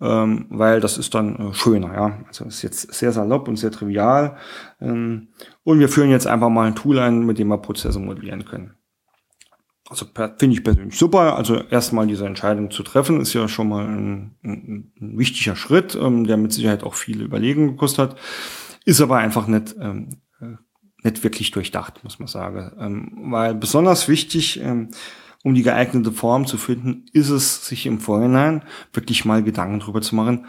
ähm, weil das ist dann äh, schöner, ja. Also ist jetzt sehr salopp und sehr trivial. Ähm, und wir führen jetzt einfach mal ein Tool ein, mit dem wir Prozesse modellieren können. Also finde ich persönlich super. Also erstmal diese Entscheidung zu treffen, ist ja schon mal ein, ein, ein wichtiger Schritt, ähm, der mit Sicherheit auch viele Überlegungen gekostet hat. Ist aber einfach nicht, ähm, äh, nicht wirklich durchdacht, muss man sagen. Ähm, weil besonders wichtig, ähm, um die geeignete Form zu finden, ist es, sich im Vorhinein wirklich mal Gedanken drüber zu machen,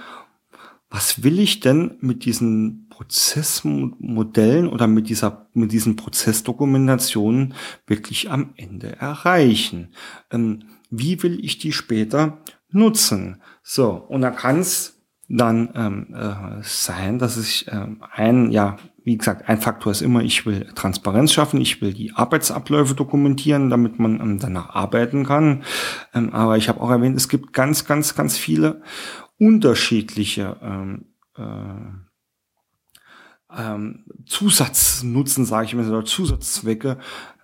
was will ich denn mit diesen Prozessmodellen oder mit dieser, mit diesen Prozessdokumentationen wirklich am Ende erreichen? Ähm, wie will ich die später nutzen? So, und da kann es dann ähm, äh, sein, dass ich ähm, ein, ja, wie gesagt, ein Faktor ist immer, ich will Transparenz schaffen, ich will die Arbeitsabläufe dokumentieren, damit man ähm, danach arbeiten kann. Ähm, aber ich habe auch erwähnt, es gibt ganz, ganz, ganz viele unterschiedliche ähm, äh, ähm, Zusatznutzen, sage ich mal, oder Zusatzzwecke,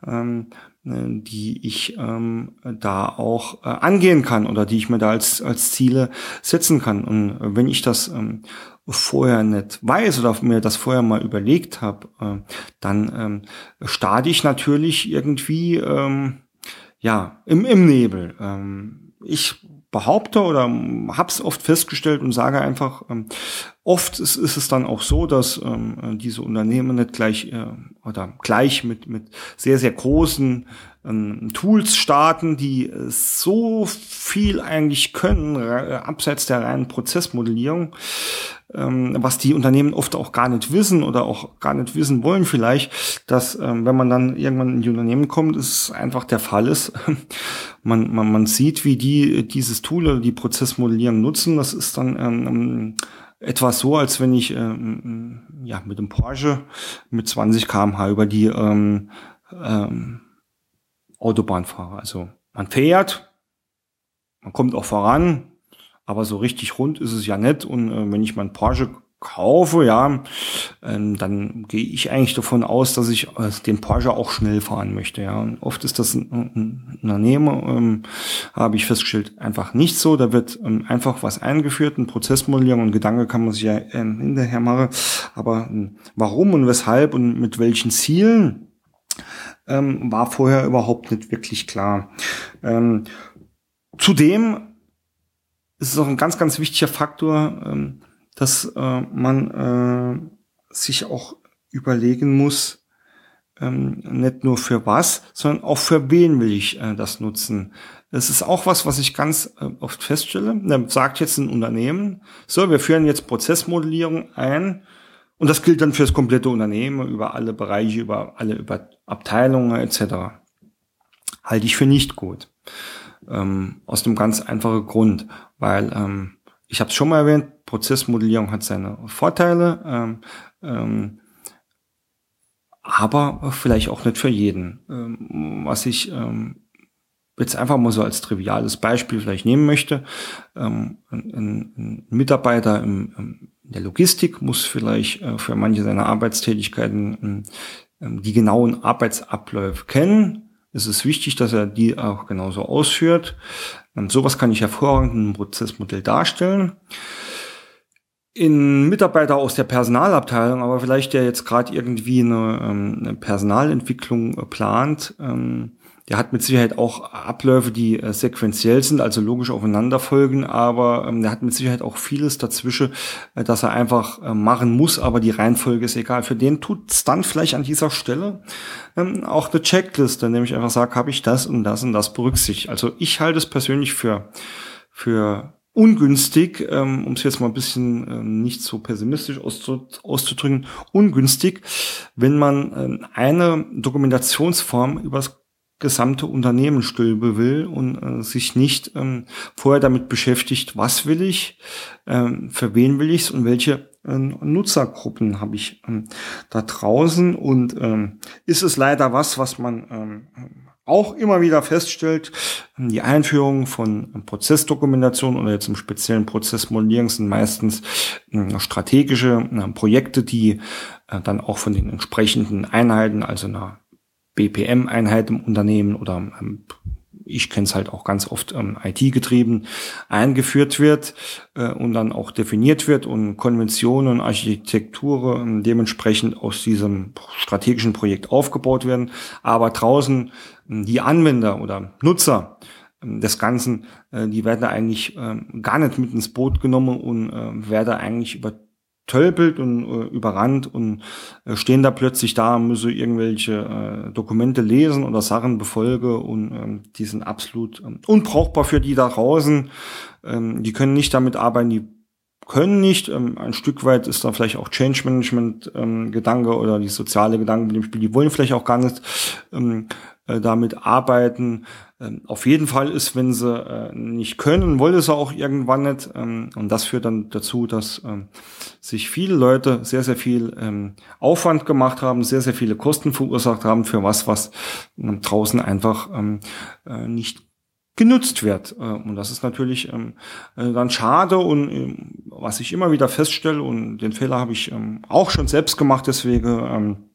ähm, die ich ähm, da auch äh, angehen kann oder die ich mir da als, als Ziele setzen kann. Und wenn ich das ähm, vorher nicht weiß oder mir das vorher mal überlegt habe, äh, dann ähm, starte ich natürlich irgendwie ähm, ja im, im Nebel. Ähm, ich behaupte oder habe es oft festgestellt und sage einfach, ähm, oft ist, ist, es dann auch so, dass ähm, diese Unternehmen nicht gleich äh, oder gleich mit, mit sehr, sehr großen ähm, Tools starten, die so viel eigentlich können, äh, abseits der reinen Prozessmodellierung, ähm, was die Unternehmen oft auch gar nicht wissen oder auch gar nicht wissen wollen vielleicht, dass ähm, wenn man dann irgendwann in die Unternehmen kommt, ist einfach der Fall ist, man, man, man sieht, wie die dieses Tool oder die Prozessmodellierung nutzen. Das ist dann ähm, etwas so, als wenn ich ähm, ja mit dem Porsche mit 20 km/h über die ähm, ähm, Autobahn fahre. Also man fährt, man kommt auch voran, aber so richtig rund ist es ja nicht. Und äh, wenn ich meinen Porsche kaufe, ja, ähm, dann gehe ich eigentlich davon aus, dass ich äh, den Porsche auch schnell fahren möchte. Ja, und oft ist das ein, ein Unternehmen, ähm, habe ich festgestellt, einfach nicht so. Da wird ähm, einfach was eingeführt, ein Prozessmodellierung und Gedanke kann man sich ja ähm, hinterher machen. Aber ähm, warum und weshalb und mit welchen Zielen ähm, war vorher überhaupt nicht wirklich klar. Ähm, zudem ist es auch ein ganz, ganz wichtiger Faktor, ähm, dass äh, man äh, sich auch überlegen muss, ähm, nicht nur für was, sondern auch für wen will ich äh, das nutzen. Das ist auch was, was ich ganz äh, oft feststelle. Da sagt jetzt ein Unternehmen, so, wir führen jetzt Prozessmodellierung ein und das gilt dann für das komplette Unternehmen, über alle Bereiche, über alle über Abteilungen etc. Halte ich für nicht gut. Ähm, aus dem ganz einfachen Grund, weil ähm, ich habe es schon mal erwähnt, Prozessmodellierung hat seine Vorteile, ähm, ähm, aber vielleicht auch nicht für jeden. Ähm, was ich ähm, jetzt einfach mal so als triviales Beispiel vielleicht nehmen möchte, ähm, ein, ein, Mitarbeiter im, in der Logistik muss vielleicht äh, für manche seiner Arbeitstätigkeiten ähm, die genauen Arbeitsabläufe kennen, es ist wichtig, dass er die auch genauso ausführt. Sowas kann ich hervorragend im Prozessmodell darstellen. In Mitarbeiter aus der Personalabteilung, aber vielleicht der jetzt gerade irgendwie eine, ähm, eine Personalentwicklung plant, ähm, der hat mit Sicherheit auch Abläufe, die äh, sequenziell sind, also logisch aufeinander folgen, aber ähm, der hat mit Sicherheit auch vieles dazwischen, äh, dass er einfach äh, machen muss, aber die Reihenfolge ist egal. Für den tut's dann vielleicht an dieser Stelle auch eine Checkliste, nämlich einfach sagt, habe ich das und das und das berücksichtigt. Also ich halte es persönlich für, für ungünstig, ähm, um es jetzt mal ein bisschen ähm, nicht so pessimistisch auszudrücken, ungünstig, wenn man ähm, eine Dokumentationsform übers gesamte Unternehmen stülpe will und äh, sich nicht ähm, vorher damit beschäftigt, was will ich, ähm, für wen will ich es und welche äh, Nutzergruppen habe ich ähm, da draußen. Und ähm, ist es leider was, was man ähm, auch immer wieder feststellt, die Einführung von Prozessdokumentation oder jetzt im speziellen Prozessmodellierung sind meistens äh, strategische äh, Projekte, die äh, dann auch von den entsprechenden Einheiten, also einer BPM-Einheit im Unternehmen oder ähm, ich kenne es halt auch ganz oft ähm, IT-getrieben, eingeführt wird äh, und dann auch definiert wird und Konventionen und Architektur äh, dementsprechend aus diesem strategischen Projekt aufgebaut werden. Aber draußen äh, die Anwender oder Nutzer ähm, des Ganzen, äh, die werden eigentlich ähm, gar nicht mit ins Boot genommen und äh, werden eigentlich über tölpelt und äh, überrannt und äh, stehen da plötzlich da, müsse irgendwelche äh, Dokumente lesen oder Sachen befolge und ähm, die sind absolut ähm, unbrauchbar für die da draußen. Ähm, die können nicht damit arbeiten, die können nicht. Ähm, ein Stück weit ist da vielleicht auch Change Management ähm, Gedanke oder die soziale Gedanke mit dem Spiel. Die wollen vielleicht auch gar nicht ähm, äh, damit arbeiten. Ähm, auf jeden Fall ist, wenn sie äh, nicht können, wollen sie auch irgendwann nicht. Ähm, und das führt dann dazu, dass ähm, sich viele Leute sehr, sehr viel ähm, Aufwand gemacht haben, sehr, sehr viele Kosten verursacht haben für was, was ähm, draußen einfach ähm, äh, nicht genutzt wird. Äh, und das ist natürlich ähm, äh, dann schade und ähm, was ich immer wieder feststelle und den Fehler habe ich ähm, auch schon selbst gemacht, deswegen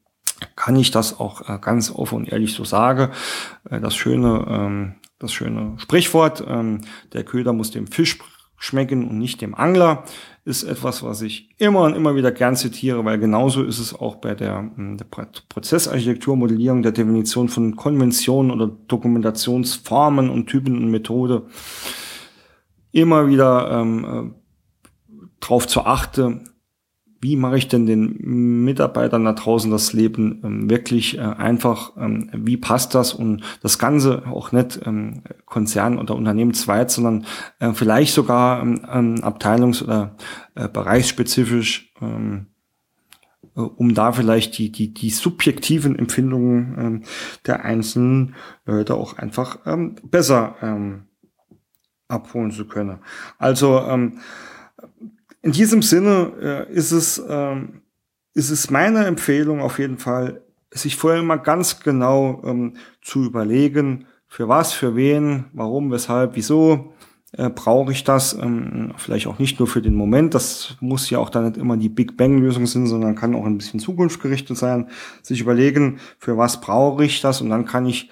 kann ich das auch äh, ganz offen und ehrlich so sagen. Das schöne, das schöne Sprichwort, der Köder muss dem Fisch schmecken und nicht dem Angler, ist etwas, was ich immer und immer wieder gern zitiere, weil genauso ist es auch bei der, hm, der Prozessarchitektur, Modellierung, der Definition von Konventionen oder Dokumentationsformen und Typen und Methode. Immer wieder ähm, äh, darauf zu achten, wie mache ich denn den Mitarbeitern da draußen das Leben ähm, wirklich äh, einfach, ähm, wie passt das und das Ganze auch nicht ähm, Konzern oder unternehmensweit, sondern äh, vielleicht sogar ähm, ähm, abteilungs- oder äh, bereichsspezifisch, ähm, äh, um da vielleicht die, die, die subjektiven Empfindungen ähm, der einzelnen Leute auch einfach ähm, besser ähm, abholen zu können. Also ähm, in diesem Sinne äh, ist es ähm, ist es meine Empfehlung auf jeden Fall, sich vorher mal ganz genau ähm, zu überlegen, für was, für wen, warum, weshalb, wieso äh, brauche ich das, ähm, vielleicht auch nicht nur für den Moment, das muss ja auch dann nicht immer die Big Bang-Lösung sein, sondern kann auch ein bisschen zukunftsgerichtet sein, sich überlegen, für was brauche ich das und dann kann ich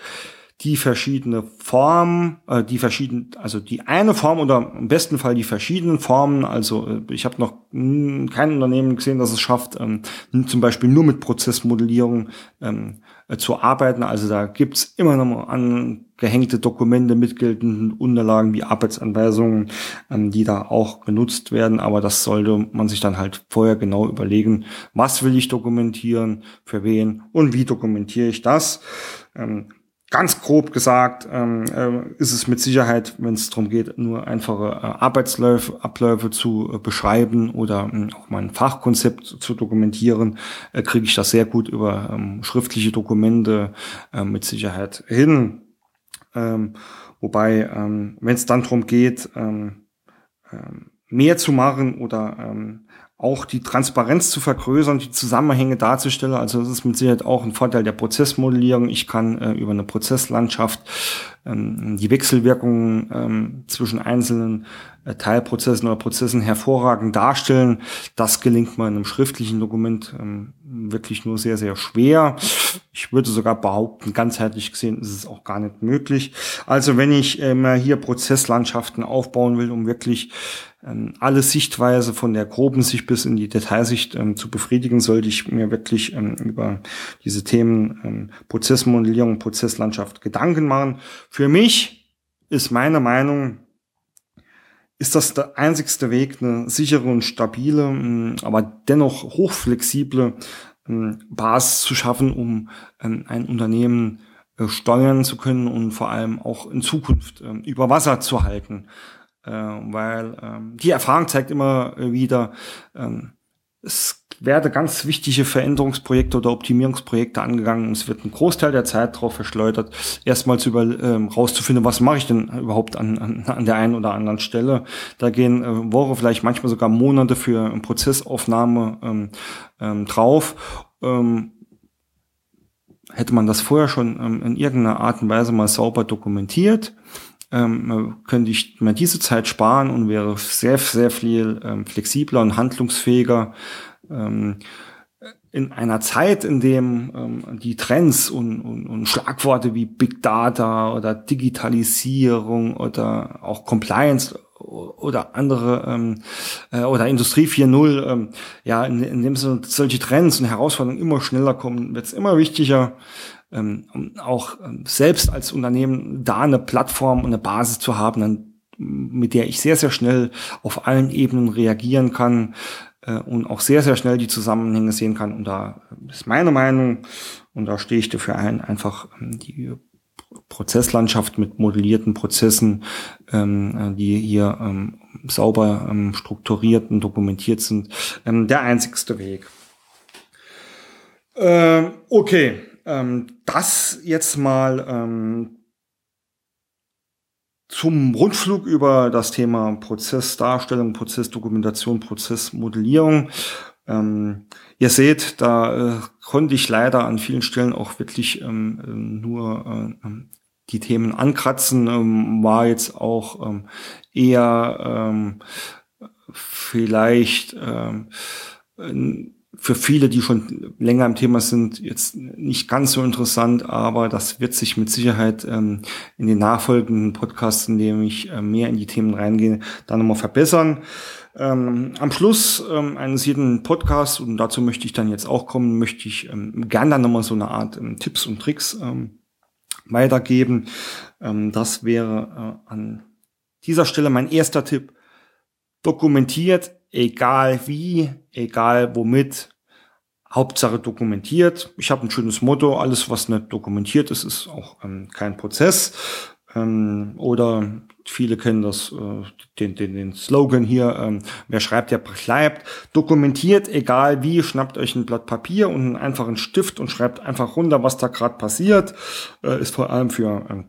die verschiedene Formen, äh, die verschiedenen, also die eine Form oder im besten Fall die verschiedenen Formen. Also äh, ich habe noch kein Unternehmen gesehen, das es schafft, ähm, zum Beispiel nur mit Prozessmodellierung ähm, äh, zu arbeiten. Also da gibt's immer noch angehängte Dokumente mit geltenden Unterlagen wie Arbeitsanweisungen, ähm, die da auch genutzt werden. Aber das sollte man sich dann halt vorher genau überlegen, was will ich dokumentieren, für wen und wie dokumentiere ich das. Ähm, ganz grob gesagt ähm, äh, ist es mit Sicherheit, wenn es darum geht, nur einfache äh, Arbeitsläufe, Abläufe zu äh, beschreiben oder äh, auch mal ein Fachkonzept zu, dokumentieren, äh, kriege ich das sehr gut über ähm, schriftliche Dokumente äh, mit Sicherheit hin. Ähm, wobei, ähm, wenn es dann darum geht, ähm, ähm, mehr zu machen oder ähm, auch die Transparenz zu vergrößern, die Zusammenhänge darzustellen. Also das ist mit Sicherheit auch ein Vorteil der Prozessmodellierung. Ich kann äh, über eine Prozesslandschaft ähm, die Wechselwirkungen ähm, zwischen einzelnen Teilprozessen oder Prozessen hervorragend darstellen. Das gelingt mir in einem schriftlichen Dokument ähm, wirklich nur sehr, sehr schwer. Ich würde sogar behaupten, ganzheitlich gesehen ist es auch gar nicht möglich. Also wenn ich ähm, hier Prozesslandschaften aufbauen will, um wirklich ähm, alle Sichtweise von der groben Sicht bis in die Detailsicht ähm, zu befriedigen, sollte ich mir wirklich ähm, über diese Themen ähm, Prozessmodellierung, Prozesslandschaft Gedanken machen. Für mich ist meine Meinung, ist das der einzigste Weg, eine sichere und stabile, ähm, aber dennoch hochflexible ähm, Basis zu schaffen, um ähm, ein Unternehmen äh, steuern zu können und vor allem auch in Zukunft über Wasser zu halten. Äh, weil die Erfahrung zeigt immer äh, wieder, es werden ganz wichtige Veränderungsprojekte oder Optimierungsprojekte angegangen. Es wird ein Großteil der Zeit darauf verschleudert, erstmal zu über, ähm, rauszufinden, was mache ich denn überhaupt an, an, an der einen oder anderen Stelle. Da gehen äh, Wochen, vielleicht manchmal sogar Monate für eine Prozessaufnahme ähm, ähm, drauf. Ähm, hätte man das vorher schon ähm, in irgendeiner Art und Weise mal sauber dokumentiert, ähm, könnte ich mir diese Zeit sparen und wäre sehr, sehr viel ähm, flexibler und handlungsfähiger. Ähm, in einer Zeit, in dem ähm, die Trends und, und, und Schlagworte wie Big Data oder Digitalisierung oder auch Compliance oder andere ähm, äh, oder Industrie 4.0, ähm, ja, in, in dem so, solche Trends und Herausforderungen immer schneller kommen, wird es immer wichtiger, ähm, auch ähm, selbst als Unternehmen da eine Plattform und eine Basis zu haben, dann, mit der ich sehr, sehr schnell auf allen Ebenen reagieren kann äh, und auch sehr, sehr schnell die Zusammenhänge sehen kann. Und da ist meine Meinung, und da stehe ich dafür ein, einfach ähm, die Prozesslandschaft mit modellierten Prozessen, ähm, die hier ähm, sauber ähm, strukturiert und dokumentiert sind, ähm, der einzigste Weg. Ähm, okay, ähm, das jetzt mal ähm, zum Rundflug über das Thema Prozessdarstellung, Prozessdokumentation, Prozessmodellierung. Ähm, ihr seht, da äh, konnte ich leider an vielen Stellen auch wirklich ähm, ähm nur äh, ähm, die Themen ankratzen, ähm, war jetzt auch ähm, eher ähm, vielleicht für viele, die schon länger im Thema sind, jetzt nicht ganz so interessant, aber das wird sich mit Sicherheit ähm, in den nachfolgenden Podcasts, in denen ich äh, mehr in die Themen reingehe, dann nochmal verbessern. Ähm, am Schluss ähm, eines jeden Podcasts, und dazu möchte ich dann jetzt auch kommen, möchte ich ähm, gern dann nochmal so eine Art ähm, Tipps und Tricks ähm, weitergeben. Ähm, das wäre äh, an dieser Stelle mein erster Tipp. Dokumentiert egal wie, egal womit, Hauptsache dokumentiert. Ich habe ein schönes Motto, alles was nicht dokumentiert ist, ist auch ähm, kein Prozess. Ähm, oder viele kennen das, äh, den, den, den Slogan hier, ähm, wer schreibt, der bleibt. Dokumentiert, egal wie, schnappt euch ein Blatt Papier und einen einfachen Stift und schreibt einfach runter, was da gerade passiert. Äh, ist vor allem für ähm,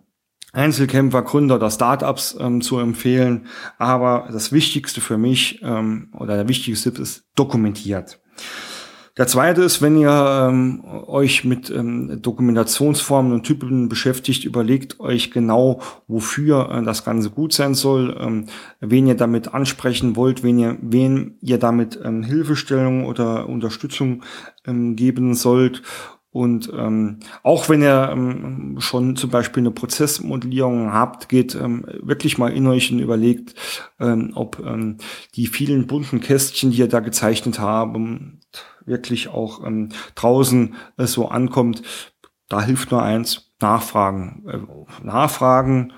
Einzelkämpfer, Gründer oder Startups ähm, zu empfehlen. Aber das Wichtigste für mich ähm, oder der wichtigste Tipp ist dokumentiert. Der zweite ist, wenn ihr ähm, euch mit ähm, Dokumentationsformen und Typen beschäftigt, überlegt euch genau, wofür äh, das Ganze gut sein soll, ähm, wen ihr damit ansprechen wollt, wen ihr, wen ihr damit ähm, Hilfestellung oder Unterstützung ähm, geben sollt. Und ähm, auch wenn ihr ähm, schon zum Beispiel eine Prozessmodellierung habt, geht ähm, wirklich mal in euch und überlegt, ähm, ob ähm, die vielen bunten Kästchen, die ihr da gezeichnet haben, wirklich auch ähm, draußen äh, so ankommt. Da hilft nur eins, nachfragen. Äh, nachfragen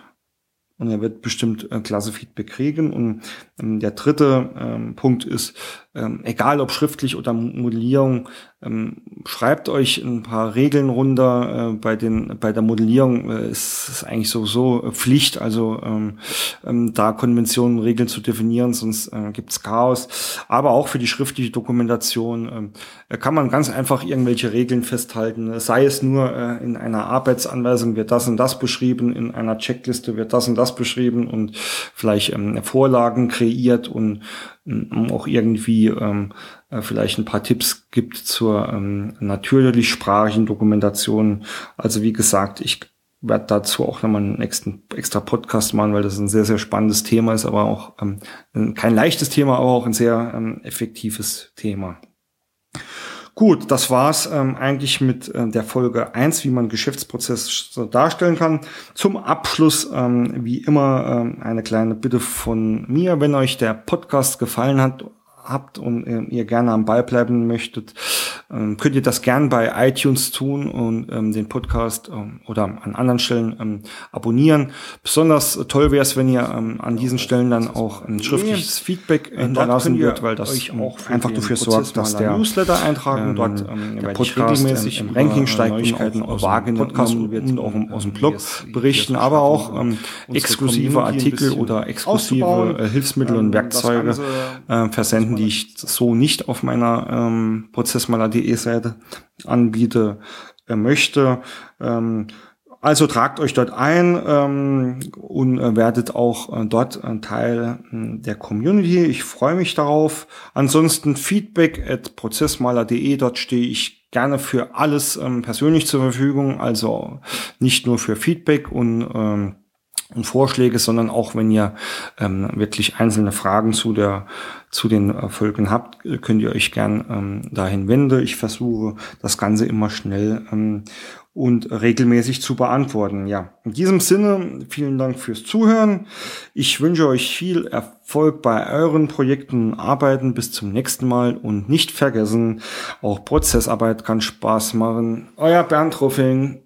und er wird bestimmt äh, klasse Feedback kriegen. Und der dritte ähm, Punkt ist, ähm, egal ob schriftlich oder Modellierung, ähm, schreibt euch ein paar Regeln runter. Äh, bei den bei der Modellierung äh, ist es eigentlich sowieso Pflicht, also ähm, ähm, da Konventionen, Regeln zu definieren, sonst äh, gibt's Chaos. Aber auch für die schriftliche Dokumentation ähm, äh, kann man ganz einfach irgendwelche Regeln festhalten. Sei es nur äh, in einer Arbeitsanweisung wird das und das beschrieben, in einer Checkliste wird das und das beschrieben und vielleicht ähm, Vorlagen kreiert und ähm, auch irgendwie ähm, äh, vielleicht ein paar Tipps gibt zur ähm, natürlichsprachigen Dokumentation. Also wie gesagt, ich werde dazu auch nochmal einen nächsten extra Podcast machen, weil das ein sehr, sehr spannendes Thema ist, aber auch ähm, kein leichtes Thema, aber auch ein sehr ähm, effektives Thema. Gut, das war's ähm, eigentlich mit äh, der Folge eins, wie man Geschäftsprozess so darstellen kann. Zum Abschluss, ähm, wie immer, ähm, eine kleine Bitte von mir. Wenn euch der Podcast gefallen hat, habt und äh, ihr gerne am Ball bleiben möchtet, ähm, könnt ihr das gern bei iTunes tun und ähm, den Podcast ähm, oder an anderen Stellen ähm, abonnieren. Besonders toll wäre es, wenn ihr ähm, an diesen Stellen dann auch ein schriftliches Feedback hinterlassen wird, weil das auch einfach dafür sorgt, dass der Newsletter eintragen, ähm, dort ähm, der Podcast regelmäßig im Ranking steigt und auch wahrgenommen und auch aus dem Blog berichten, aber auch ähm, exklusive Artikel oder exklusive äh, Hilfsmittel und Werkzeuge äh, versenden, die ich so nicht auf meiner ähm, Prozessmaler.de Seite anbiete, äh, möchte. Ähm, also tragt euch dort ein ähm, und äh, werdet auch äh, dort ein Teil äh, der Community. Ich freue mich darauf. Ansonsten Feedback at prozessmaler.de, dort stehe ich gerne für alles ähm, persönlich zur Verfügung, also nicht nur für Feedback und und Vorschläge, sondern auch wenn ihr ähm, wirklich einzelne Fragen zu der zu den Folgen habt, könnt ihr euch gern ähm, dahin wenden. Ich versuche das Ganze immer schnell ähm, und regelmäßig zu beantworten. Ja, in diesem Sinne vielen Dank fürs Zuhören. Ich wünsche euch viel Erfolg bei euren Projekten und Arbeiten. Bis zum nächsten Mal und nicht vergessen, auch Prozessarbeit kann Spaß machen. Euer Bernd Ruffing.